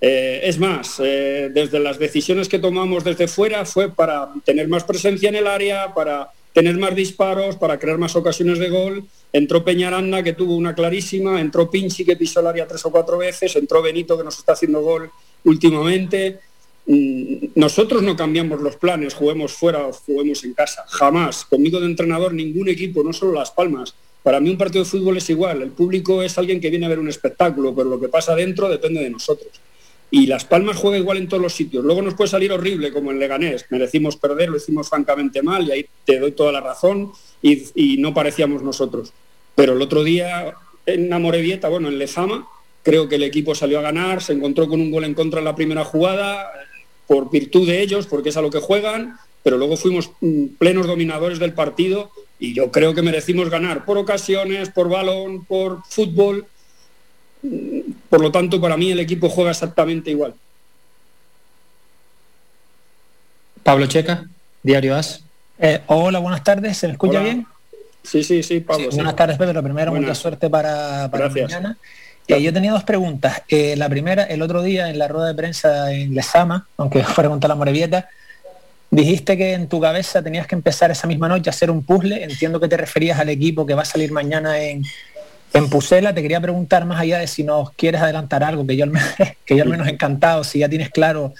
Eh, es más, eh, desde las decisiones que tomamos desde fuera fue para tener más presencia en el área, para tener más disparos, para crear más ocasiones de gol. Entró Peñaranda, que tuvo una clarísima, entró Pinchi, que pisó el área tres o cuatro veces, entró Benito, que nos está haciendo gol últimamente. Mm, Nosotros no cambiamos los planes, juguemos fuera o juguemos en casa, jamás. Conmigo de entrenador, ningún equipo, no solo Las Palmas. Para mí un partido de fútbol es igual, el público es alguien que viene a ver un espectáculo, pero lo que pasa dentro depende de nosotros y Las Palmas juega igual en todos los sitios. Luego nos puede salir horrible como en Leganés. Merecimos perder, lo hicimos francamente mal y ahí te doy toda la razón y, no parecíamos nosotros. Pero el otro día en Amorebieta, bueno, en Lezama, creo que el equipo salió a ganar, se encontró con un gol en contra en la primera jugada por virtud de ellos, porque es a lo que juegan, pero luego fuimos mm, plenos dominadores del partido y yo creo que merecimos ganar por ocasiones, por balón, por fútbol. Por lo tanto, para mí el equipo juega exactamente igual. Pablo Checa, Diario As. Eh, hola, buenas tardes. ¿Se me escucha Hola. bien? Sí, sí, sí, Pablo. sí. Buenas tardes, Pedro. Primero, Buenas. mucha suerte para, para Gracias. mañana. Eh, yo tenía dos preguntas. Eh, la primera, el otro día en la rueda de prensa en Lesama, aunque fuera contra la Morevieta, dijiste que en tu cabeza tenías que empezar esa misma noche a hacer un puzzle. Entiendo que te referías al equipo que va a salir mañana en, en Pusela. Te quería preguntar más allá de si nos quieres adelantar algo, que yo al menos, que yo al menos encantado, si ya tienes claro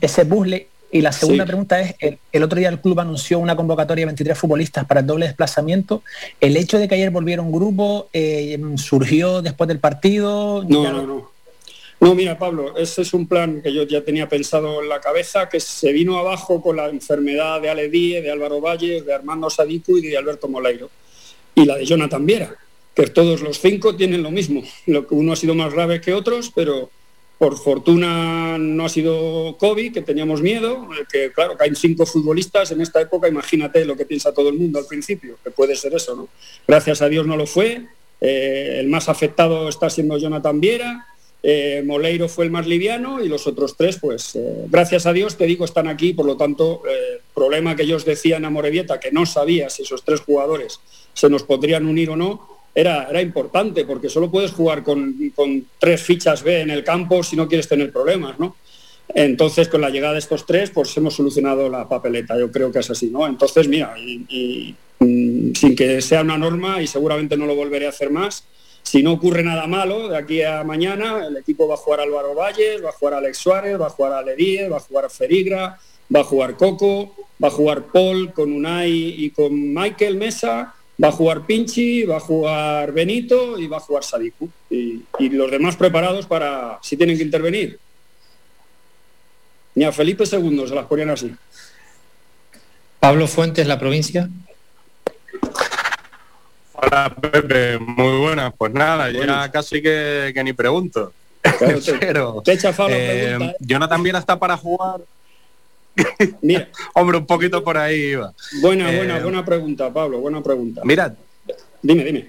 ese puzzle. Y la segunda Sí. pregunta es, el, el otro día el club anunció una convocatoria de 23 futbolistas para el doble desplazamiento. ¿El hecho de que ayer volviera un grupo eh, surgió después del partido? No, Ya no, no. No, mira, Pablo, ese es un plan que yo ya tenía pensado en la cabeza, que se vino abajo con la enfermedad de Ale Díez, de Álvaro Valles, de Armando Sadiku y de Alberto Moleiro. Y la de Jonathan Viera, que todos los cinco tienen lo mismo. Lo que uno ha sido más grave que otros, pero por fortuna no ha sido COVID, que teníamos miedo, eh, que claro, caen cinco futbolistas en esta época, imagínate lo que piensa todo el mundo al principio, que puede ser eso, ¿no? Gracias a Dios no lo fue. Eh, el más afectado está siendo Jonathan Viera. Eh, Moleiro fue el más liviano y los otros tres, pues gracias a Dios, te digo, están aquí. Por lo tanto, problema que ellos decían a Morevieta, que no sabía si esos tres jugadores se nos podrían unir o no, era, era importante, porque solo puedes jugar con, con tres fichas B en el campo si no quieres tener problemas, ¿no? Entonces, con la llegada de estos tres, pues hemos solucionado la papeleta. Yo creo que es así, ¿no? Entonces, mira, y, mm, sin que sea una norma, y seguramente no lo volveré a hacer más, si no ocurre nada malo, de aquí a mañana el equipo va a jugar Álvaro Valles, va a jugar Alex Suárez, va a jugar Ale Díez, va a jugar Ferigra, va a jugar Coco, va a jugar Paul con Unai y con Michael Mesa, va a jugar Pinchi, va a jugar Benito y va a jugar Sadiku. Y, y los demás preparados para si tienen que intervenir. Ni a Felipe II se las ponían así. Pablo Fuentes, la provincia. Hola Pepe, muy buenas. Pues nada, ya Buenas. casi que, que ni pregunto. Claro, te- Pero, te la eh, pregunta, ¿eh? Jonathan Viera está para jugar. Hombre, un poquito por ahí iba. Buena, Eh, buena, buena pregunta, Pablo, buena pregunta. Mira, Dime, dime.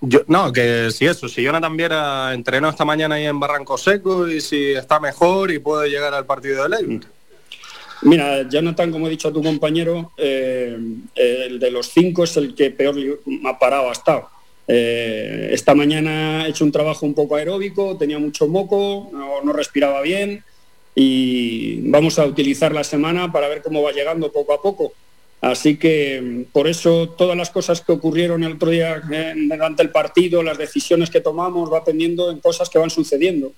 yo, no, que si eso, si Jonathan Viera entrenó esta mañana ahí en Barranco Seco y si está mejor y puede llegar al partido de Ley. Mira, Jonathan, como he dicho a tu compañero, eh, el de los cinco es el que peor ha parado ha estado. Eh, esta mañana he hecho un trabajo un poco aeróbico, tenía mucho moco, no, no respiraba bien y vamos a utilizar la semana para ver cómo va llegando poco a poco. Así que por eso todas las cosas que ocurrieron el otro día eh, durante el partido, las decisiones que tomamos, va pendiendo en cosas que van sucediendo.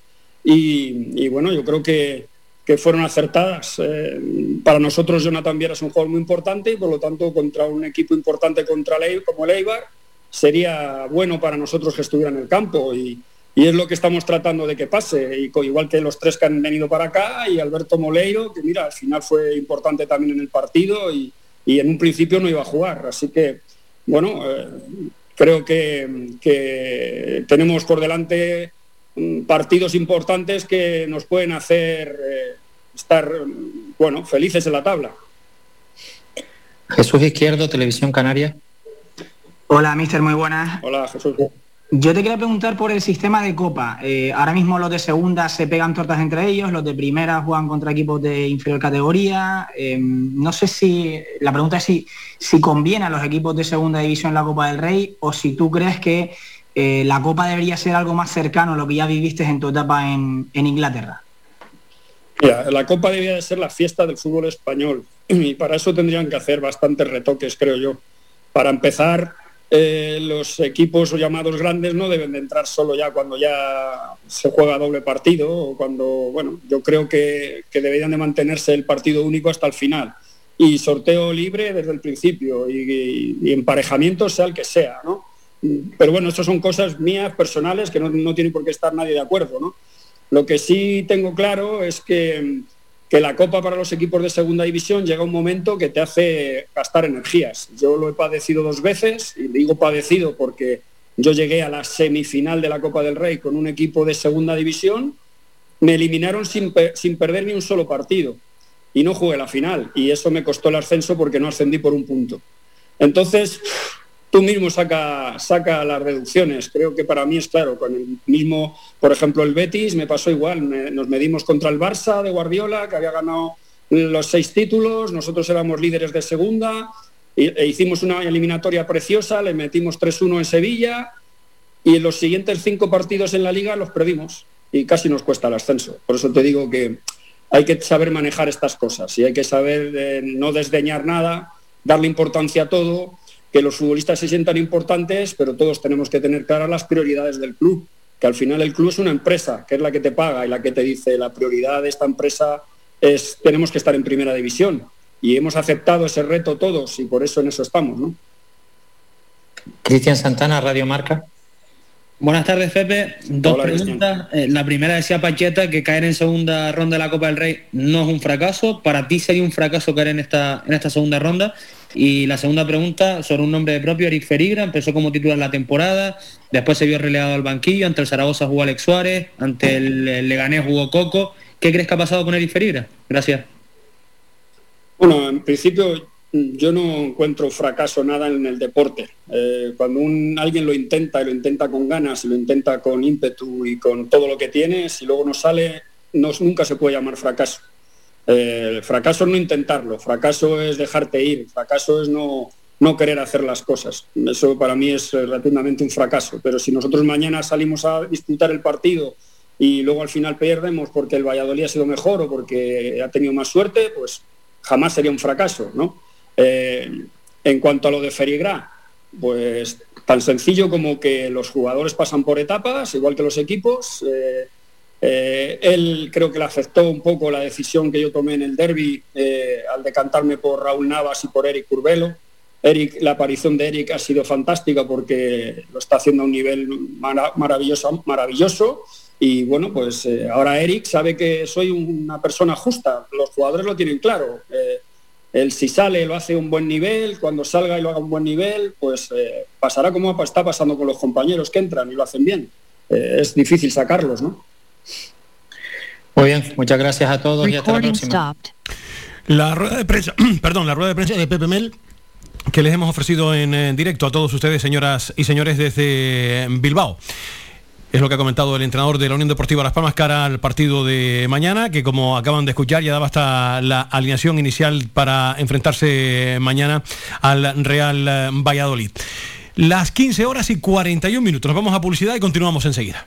Y, bueno, yo creo que, que fueron acertadas. Eh, para nosotros Jonathan Viera es un jugador muy importante y por lo tanto contra un equipo importante contra Ley, como el Eibar sería bueno para nosotros que estuviera en el campo y, y es lo que estamos tratando de que pase, y igual que los tres que han venido para acá y Alberto Moleiro, que mira, al final fue importante también en el partido y, y en un principio no iba a jugar. Así que, bueno, eh, creo que, que tenemos por delante mm, partidos importantes que nos pueden hacer eh, estar, mm, bueno, felices en la tabla. Jesús Izquierdo, Televisión Canaria. Hola, mister, muy buenas. Hola, Jesús. Yo te quería preguntar por el sistema de copa. Eh, ahora mismo los de segunda se pegan tortas entre ellos, los de primera juegan contra equipos de inferior categoría. Eh, no sé si, la pregunta es si, si conviene a los equipos de segunda división la Copa del Rey o si tú crees que eh, la Copa debería ser algo más cercano a lo que ya viviste en tu etapa en, Inglaterra. Mira, la Copa debía de ser la fiesta del fútbol español y para eso tendrían que hacer bastantes retoques, creo yo. Para empezar, eh, los equipos llamados grandes no deben de entrar solo ya cuando ya se juega doble partido o cuando, bueno, yo creo que, que deberían de mantenerse el partido único hasta el final y sorteo libre desde el principio y, y- y emparejamiento sea el que sea, ¿no? Pero bueno, eso son cosas mías, personales, que no, no tiene por qué estar nadie de acuerdo, ¿no? Lo que sí tengo claro es que, que la Copa para los equipos de segunda división llega un momento que te hace gastar energías. Yo lo he padecido dos veces, y digo padecido porque yo llegué a la semifinal de la Copa del Rey con un equipo de segunda división, me eliminaron sin, sin perder ni un solo partido y no jugué la final. Y eso me costó el ascenso porque no ascendí por un punto. Entonces, tú mismo saca, saca las reducciones. Creo que para mí es claro, con el mismo, por ejemplo, el Betis me pasó igual. Nos medimos contra el Barça de Guardiola, que había ganado los seis títulos, nosotros éramos líderes de segunda, e hicimos una eliminatoria preciosa, le metimos 3-1 en Sevilla, y en los siguientes cinco partidos en la liga los perdimos, y casi nos cuesta el ascenso. Por eso te digo que hay que saber manejar estas cosas y hay que saber eh, no desdeñar nada, darle importancia a todo, que los futbolistas se sientan importantes, pero todos tenemos que tener claras las prioridades del club, que al final el club es una empresa, que es la que te paga y la que te dice la prioridad de esta empresa es, tenemos que estar en primera división. Y hemos aceptado ese reto todos y por eso en eso estamos, ¿no? Cristian Santana, Radio Marca. Buenas tardes, Pepe. Dos Hola, preguntas. Eh, la primera decía Pacheta que caer en segunda ronda de la Copa del Rey no es un fracaso. Para ti sería un fracaso caer en esta, en esta segunda ronda. Y la segunda pregunta sobre un nombre propio, Eric Ferigra, empezó como titular la temporada, después se vio relegado al banquillo, ante el Zaragoza jugó Alex Suárez, ante el, Leganés jugó Coco. ¿Qué crees que ha pasado con Eric Ferigra? Gracias. Bueno, en principio yo no encuentro fracaso nada en el deporte. Eh, cuando un- alguien lo intenta y lo intenta con ganas y lo intenta con ímpetu y con todo lo que tiene, si luego no sale, nunca se puede llamar fracaso. Eh, el fracaso es no intentarlo, fracaso es dejarte ir, fracaso es no, no querer hacer las cosas. Eso para mí es eh, rotundamente un fracaso. Pero si nosotros mañana salimos a disputar el partido y luego al final perdemos porque el Valladolid ha sido mejor o porque ha tenido más suerte, pues jamás sería un fracaso, ¿no? Eh, en cuanto a lo de Ferigrá, pues tan sencillo como que los jugadores pasan por etapas, igual que los equipos. eh, eh, él creo que le afectó un poco la decisión que yo tomé en el derby eh, al decantarme por Raúl Navas y por Eric Curbelo. Eric, la aparición de Eric ha sido fantástica porque lo está haciendo a un nivel mara- maravilloso, maravilloso. Y bueno, pues eh, ahora Eric sabe que soy una persona justa. Los jugadores lo tienen claro. Él si sale lo hace a un buen nivel, cuando salga y lo haga un buen nivel, pues pasará como está pasando con los compañeros que entran y lo hacen bien. Es difícil sacarlos, ¿no? Muy bien, muchas gracias a todos y hasta la próxima. stopped. La rueda de prensa, perdón, la rueda de prensa de Pepe Mel que les hemos ofrecido en, eh, directo a todos ustedes, señoras y señores, desde Bilbao. Es lo que ha comentado el entrenador de la Unión Deportiva Las Palmas cara al partido de mañana, que como acaban de escuchar ya daba hasta la alineación inicial para enfrentarse mañana al Real Valladolid. Las 15 horas y 41 minutos. Nos vamos a publicidad y continuamos enseguida.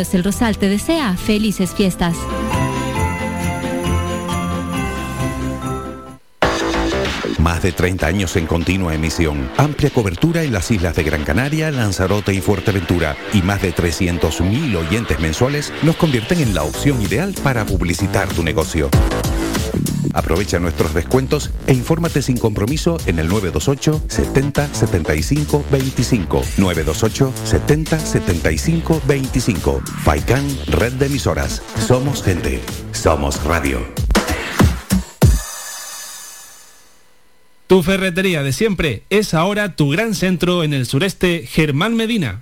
El Rosal te desea felices fiestas. Más de 30 años en continua emisión, amplia cobertura en las islas de Gran Canaria, Lanzarote y Fuerteventura y más de 300.000 oyentes mensuales nos convierten en la opción ideal para publicitar tu negocio. Aprovecha nuestros descuentos e infórmate sin compromiso en el 928 70 75 25. 928 70 75 25. Faikan Red de Emisoras. Somos gente. Somos radio. Tu ferretería de siempre es ahora tu gran centro en el sureste Germán Medina.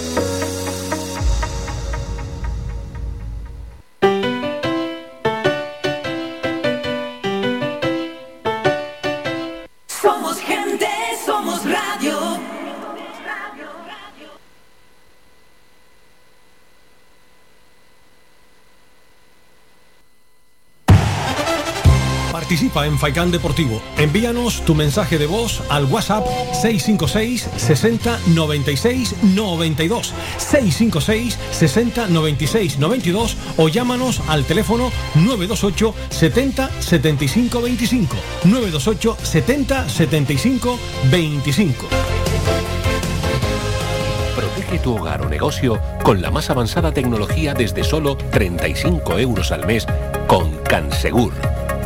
Participa en Faikán Deportivo. Envíanos tu mensaje de voz al WhatsApp 656 60 96 92 656 60 96 92 o llámanos al teléfono 928 70 75 25 928 70 75 25. Protege tu hogar o negocio con la más avanzada tecnología desde solo 35 euros al mes con Cansegur.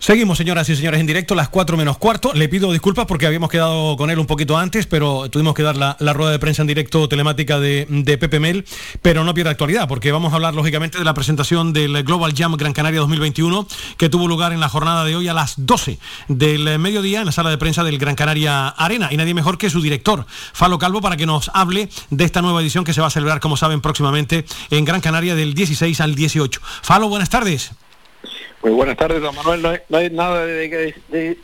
Seguimos, señoras y señores, en directo, las 4 menos cuarto. Le pido disculpas porque habíamos quedado con él un poquito antes, pero tuvimos que dar la, rueda de prensa en directo telemática de, de Pepe Mel, pero no pierde actualidad, porque vamos a hablar, lógicamente, de la presentación del Global Jam Gran Canaria 2021, que tuvo lugar en la jornada de hoy a las 12 del mediodía en la sala de prensa del Gran Canaria Arena. Y nadie mejor que su director, Falo Calvo, para que nos hable de esta nueva edición que se va a celebrar, como saben, próximamente en Gran Canaria del 16 al 18. Falo, buenas tardes. Muy buenas tardes, don Manuel. No hay, no hay nada de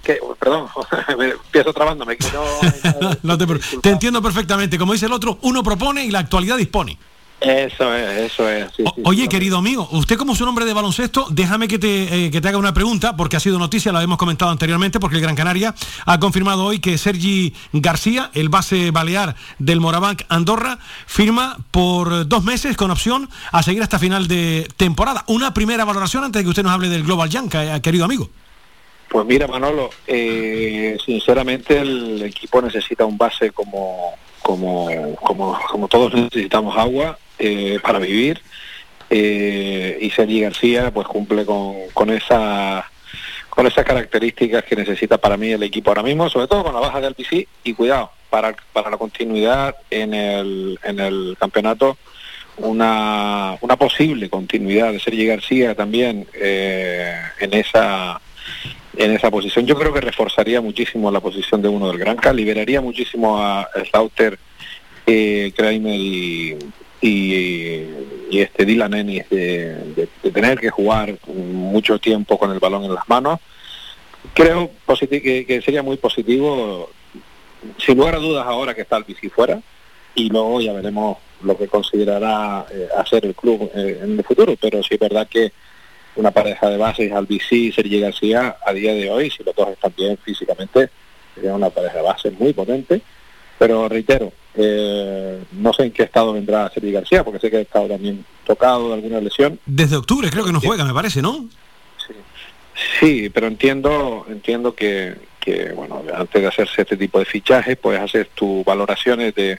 que... perdón, me empiezo trabándome. que no- No te, pre- te entiendo perfectamente. Como dice el otro, uno propone y la actualidad dispone. Eso es, eso es. sí, sí, Oye, sí. querido amigo, usted como es un hombre de baloncesto, déjame que te, eh, que te haga una pregunta, porque ha sido noticia, lo hemos comentado anteriormente, porque el Gran Canaria ha confirmado hoy que Sergi García, el base balear del Morabanc Andorra, firma por dos meses con opción a seguir hasta final de temporada. Una primera valoración antes de que usted nos hable del Global Young, eh, querido amigo. Pues mira, Manolo, eh, sinceramente el equipo necesita un base como, como, como, como todos necesitamos agua eh, para vivir. eh, y Sergi García pues cumple con, con esa con esas características que necesita para mí el equipo ahora mismo, sobre todo con la baja del PC y cuidado, para, para la continuidad en el, en el campeonato, una, una posible continuidad de Sergi García también eh, en esa en esa posición. Yo creo que reforzaría muchísimo la posición de uno del Granca, liberaría muchísimo a Slaughter, eh, Kramer y, y, y este Dylan Ennis de, de- de tener que jugar mucho tiempo con el balón en las manos. Creo que, que sería muy positivo, sin lugar a dudas ahora que está el bici fuera, y luego ya veremos lo que considerará eh, hacer el club eh, en el futuro, pero sí es verdad que una pareja de bases, Albici y Sergi García, a día de hoy, si los dos están bien físicamente, sería una pareja de bases muy potente. Pero reitero, eh, no sé en qué estado vendrá Sergi García, porque sé que ha estado también tocado de alguna lesión. Desde octubre creo que no juega, me parece, ¿no? Sí, pero entiendo, entiendo que, que, bueno, antes de hacerse este tipo de fichajes, pues hacer tus valoraciones de,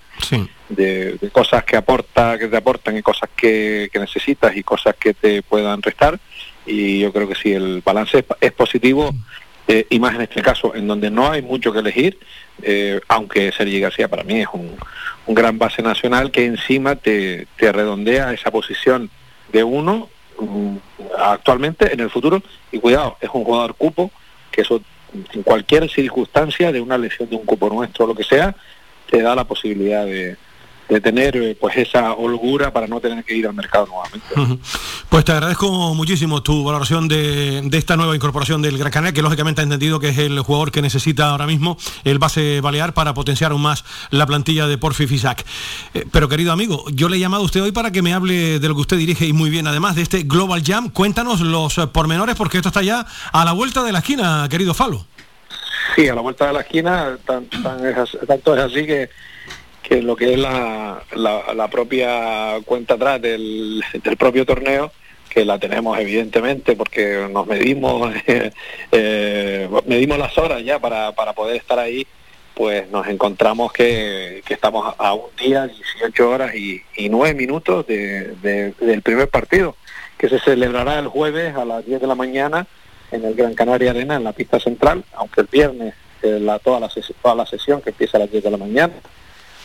de, de cosas que aporta, que te aportan y cosas que, que necesitas y cosas que te puedan restar. Y yo creo que si el balance es, es positivo, eh, y más en este caso, en donde no hay mucho que elegir, eh, aunque Sergi García para mí es un, un gran base nacional que encima te, te redondea esa posición de uno mm, actualmente en el futuro. Y cuidado, es un jugador cupo que eso en cualquier circunstancia de una lesión de un cupo nuestro o lo que sea, te da la posibilidad de, de tener eh, pues esa holgura para no tener que ir al mercado nuevamente. Pues te agradezco muchísimo tu valoración de, de, esta nueva incorporación del Gran Canaria, que lógicamente ha entendido que es el jugador que necesita ahora mismo el base balear para potenciar aún más la plantilla de Porfi Fisac. Eh, pero querido amigo, yo le he llamado a usted hoy para que me hable de lo que usted dirige y muy bien, además de este Global Jam. Cuéntanos los eh, pormenores porque esto está ya a la vuelta de la esquina, querido Falo. Sí, a la vuelta de la esquina, tanto es así que que lo que es la, la, propia cuenta atrás del, del, propio torneo, que la tenemos evidentemente porque nos medimos, eh, medimos las horas ya para, para poder estar ahí, pues nos encontramos que, que estamos a un día, 18 horas y, y 9 minutos de, del primer partido, que se celebrará el jueves a las 10 de la mañana en el Gran Canaria Arena, en la pista central, aunque el viernes eh, la, toda, la, toda la sesión que empieza a las 10 de la mañana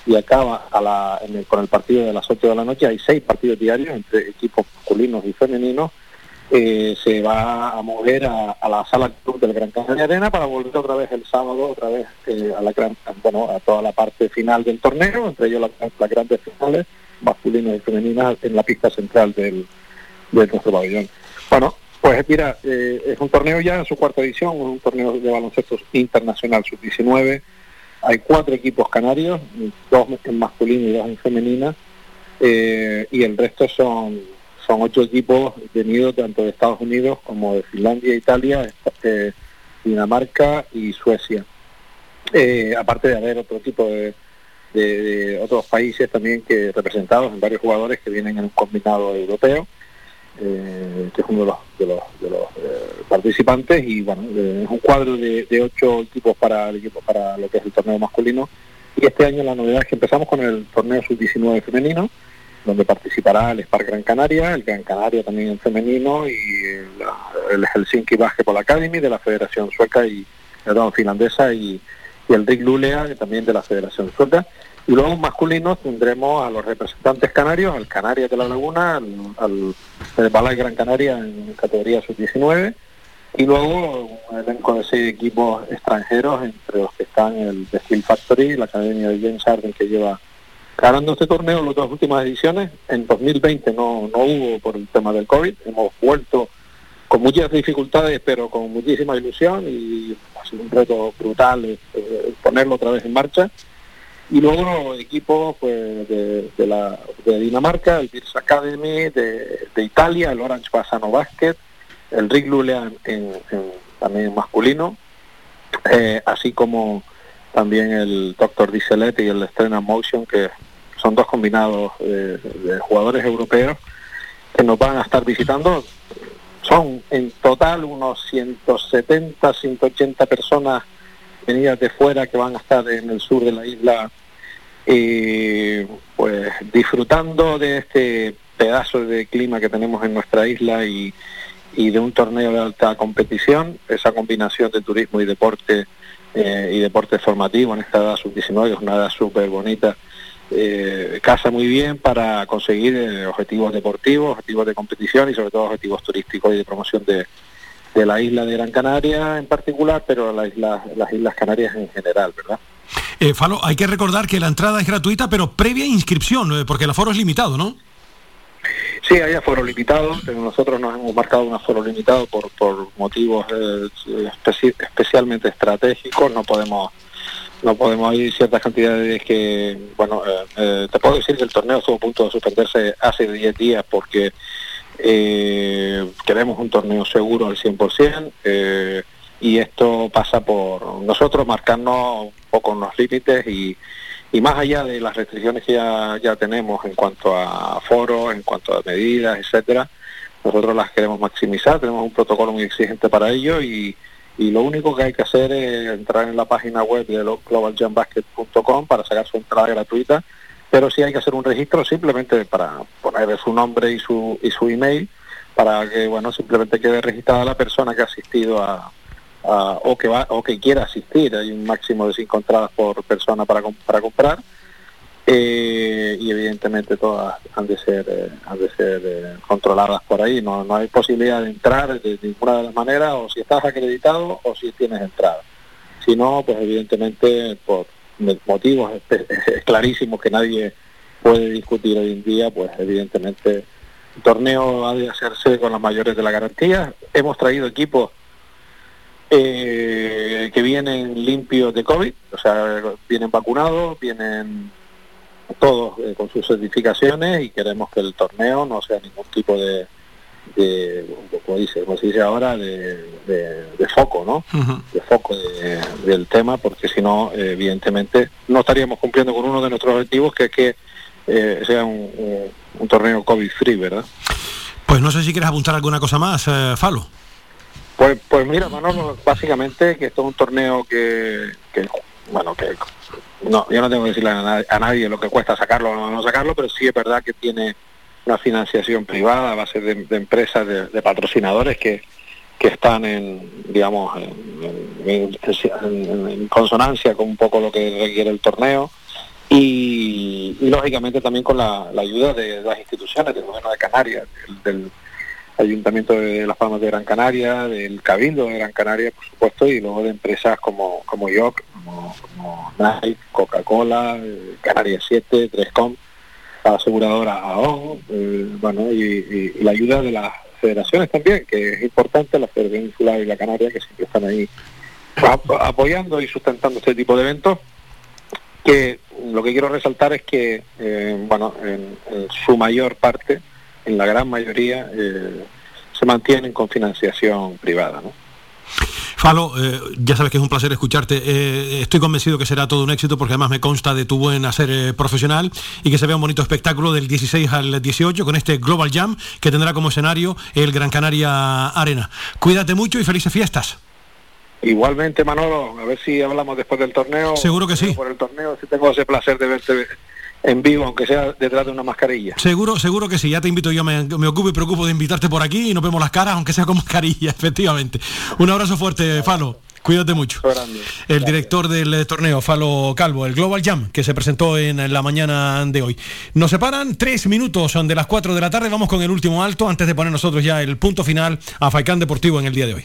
y acaba a la, con el partido de las 8 de la noche. Hay seis partidos diarios entre equipos masculinos y femeninos. Eh, se va a mover a, la sala club del Gran Canaria Arena para volver otra vez el sábado, otra vez eh, a la gran, bueno, a toda la parte final del torneo, entre ellos las, grandes finales, masculinas y femeninas, en la pista central del, de nuestro pabellón. Bueno, pues mira, eh, es un torneo ya en su cuarta edición, un torneo de baloncesto internacional sub-19, hay cuatro equipos canarios, dos en masculino y dos en femenina, eh, y el resto son, son ocho equipos venidos tanto de Estados Unidos como de Finlandia, Italia, eh, Dinamarca y Suecia. Eh, aparte de haber otro tipo de, de, otros países también que representados en varios jugadores que vienen en un combinado europeo eh, es uno de los, eh, participantes y bueno eh, es un cuadro de, ocho equipos para el equipo para lo que es el torneo masculino. Y este año la novedad es que empezamos con el torneo sub-19 femenino donde participará el Spark Gran Canaria, el Gran Canaria también en femenino y el Helsinki Basketball Academy de la Federación Sueca y perdón, finlandesa y, y el Rick Lulea también de la Federación Sueca y luego masculinos tendremos a los representantes canarios, al Canarias de la Laguna, al, al Balay Gran Canaria en categoría sub-19, y luego elenco de seis equipos extranjeros, entre los que están el The Steel Factory, la Academia de James Harden que lleva ganando este torneo las dos últimas ediciones. En 2020 no, no hubo por el tema del COVID, hemos vuelto con muchas dificultades, pero con muchísima ilusión y ha sido un reto brutal eh, ponerlo otra vez en marcha y luego equipos pues, de, la, Dinamarca, el Beers Academy, de, Italia, el Orange Bassano Basket, el Rick Lulean en, también masculino, eh, así como también el Dr. Dieselet y el Strena Motion, que son dos combinados de, jugadores europeos que nos van a estar visitando. Son en total unos 170, 180 personas venidas de fuera que van a estar en el sur de la isla y pues disfrutando de este pedazo de clima que tenemos en nuestra isla y, y de un torneo de alta competición, esa combinación de turismo y deporte eh, y deporte formativo en esta edad sub-19 es una edad súper bonita. Eh, casa muy bien para conseguir eh, objetivos deportivos, objetivos de competición y sobre todo objetivos turísticos y de promoción de, de la isla de Gran Canaria en particular, pero la isla, las Islas Canarias en general, ¿verdad? Eh, Falo, hay que recordar que la entrada es gratuita, pero previa inscripción, eh, porque el aforo es limitado, ¿no? Sí, hay aforo limitado, nosotros nos hemos marcado un aforo limitado por, por motivos eh, especi especialmente estratégicos, no podemos no podemos ir ciertas cantidades que, bueno, eh, te puedo decir que el torneo estuvo a punto de suspenderse hace 10 días porque queremos un torneo seguro al 100%, eh, y esto pasa por nosotros marcarnos poco los límites y, y más allá de las restricciones que ya, ya tenemos en cuanto a foros, en cuanto a medidas, etcétera, nosotros las queremos maximizar, tenemos un protocolo muy exigente para ello y, y lo único que hay que hacer es entrar en la página web de globaljambasket.com para sacar su entrada gratuita, pero sí hay que hacer un registro simplemente para poner su nombre y su, y su email para que bueno simplemente quede registrada la persona que ha asistido a, uh, o que va o que quiera asistir. Hay un máximo de cinco entradas por persona para para comprar. Eh, y evidentemente todas han de ser eh, han de ser eh, controladas por ahí. No no hay posibilidad de entrar de ninguna de las maneras o si estás acreditado o si tienes entrada. Si no pues evidentemente por motivos es, es clarísimo que nadie puede discutir hoy en día, pues evidentemente el torneo ha de hacerse con los mayores de la garantía. Hemos traído equipos eh, que vienen limpios de COVID, o sea, vienen vacunados, vienen todos eh, con sus certificaciones y queremos que el torneo no sea ningún tipo de, de como, dice, como se dice ahora, de, de- de foco, ¿no? De foco de- del tema, porque si no, eh, evidentemente, no estaríamos cumpliendo con uno de nuestros objetivos, que es que eh, sea un, un- un torneo COVID-free, ¿verdad? Pues no sé si quieres apuntar alguna cosa más, eh, Falo. Pues, pues mira, Manolo, básicamente que esto es un torneo que, bueno, que no, yo no tengo que decirle a nadie, a nadie lo que cuesta sacarlo o no sacarlo, pero sí es verdad que tiene una financiación privada a base de, de empresas, de, de patrocinadores que, que están en, digamos, en, consonancia con un poco lo que requiere el torneo y, y, lógicamente también con la, ayuda de las instituciones del gobierno de Canarias, del Ayuntamiento de Las Palmas de Gran Canaria, del Cabildo de Gran Canaria, por supuesto, y luego de empresas como, como IOC, como, Nike, Coca-Cola, eh, Canarias 7, Trescom, la aseguradora AON, eh, bueno, y, la ayuda de las federaciones también, que es importante, la Federación Insular y la Canaria, que siempre están ahí ap- apoyando y sustentando este tipo de eventos que lo que quiero resaltar es que, eh, bueno, en, en su mayor parte, en la gran mayoría, eh, se mantienen con financiación privada. ¿no? Falo, eh, ya sabes que es un placer escucharte. Eh, estoy convencido que será todo un éxito porque además me consta de tu buen hacer eh, profesional y que se vea un bonito espectáculo del 16 al 18 con este Global Jam que tendrá como escenario el Gran Canaria Arena. Cuídate mucho y felices fiestas. Igualmente, Manolo, a ver si hablamos después del torneo. Seguro que sí. Por el torneo, si tengo ese placer de verte en vivo, aunque sea detrás de una mascarilla. Seguro, seguro que sí. Ya te invito yo, me, me ocupo y preocupo de invitarte por aquí y nos vemos las caras, aunque sea con mascarilla, efectivamente. Un abrazo fuerte, Falo. Cuídate mucho. El director del eh, torneo, Falo Calvo, el Global Jam, que se presentó en la mañana de hoy. Nos separan tres minutos de las cuatro de la tarde. Vamos con el último alto antes de poner nosotros ya el punto final a Faicán Deportivo en el día de hoy.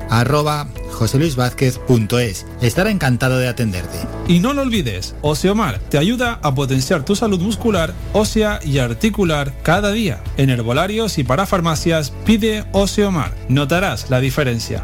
arroba joseluisvázquez.es. Estará encantado de atenderte. Y no lo olvides, Oseomar te ayuda a potenciar tu salud muscular, ósea y articular cada día. En herbolarios y para farmacias pide Oseomar. Notarás la diferencia.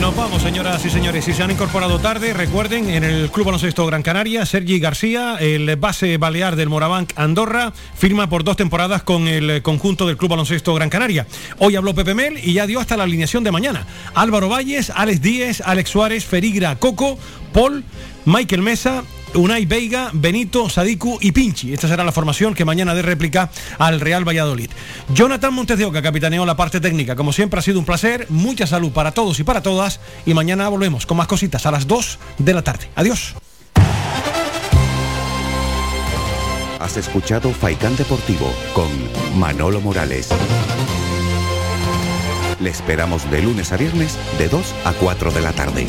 Nos vamos, señoras y señores. Si se han incorporado tarde, recuerden, en el Club Baloncesto Gran Canaria, Sergi García, el base balear del Morabanc Andorra, firma por dos temporadas con el conjunto del Club Baloncesto Gran Canaria. Hoy habló Pepe Mel y ya dio hasta la alineación de mañana. Álvaro Valles, Alex Díez, Alex Suárez, Ferigra, Coco, Paul, Michael Mesa, Unai Veiga, Benito, Sadiku y Pinchi. Esta será la formación que mañana dé réplica al Real Valladolid. Jonathan Montes de Oca capitaneó la parte técnica. Como siempre ha sido un placer. Mucha salud para todos y para todas. Y mañana volvemos con más cositas a las 2 de la tarde. Adiós. Has escuchado Faikán Deportivo con Manolo Morales. Le esperamos de lunes a viernes de 2 a 4 de la tarde.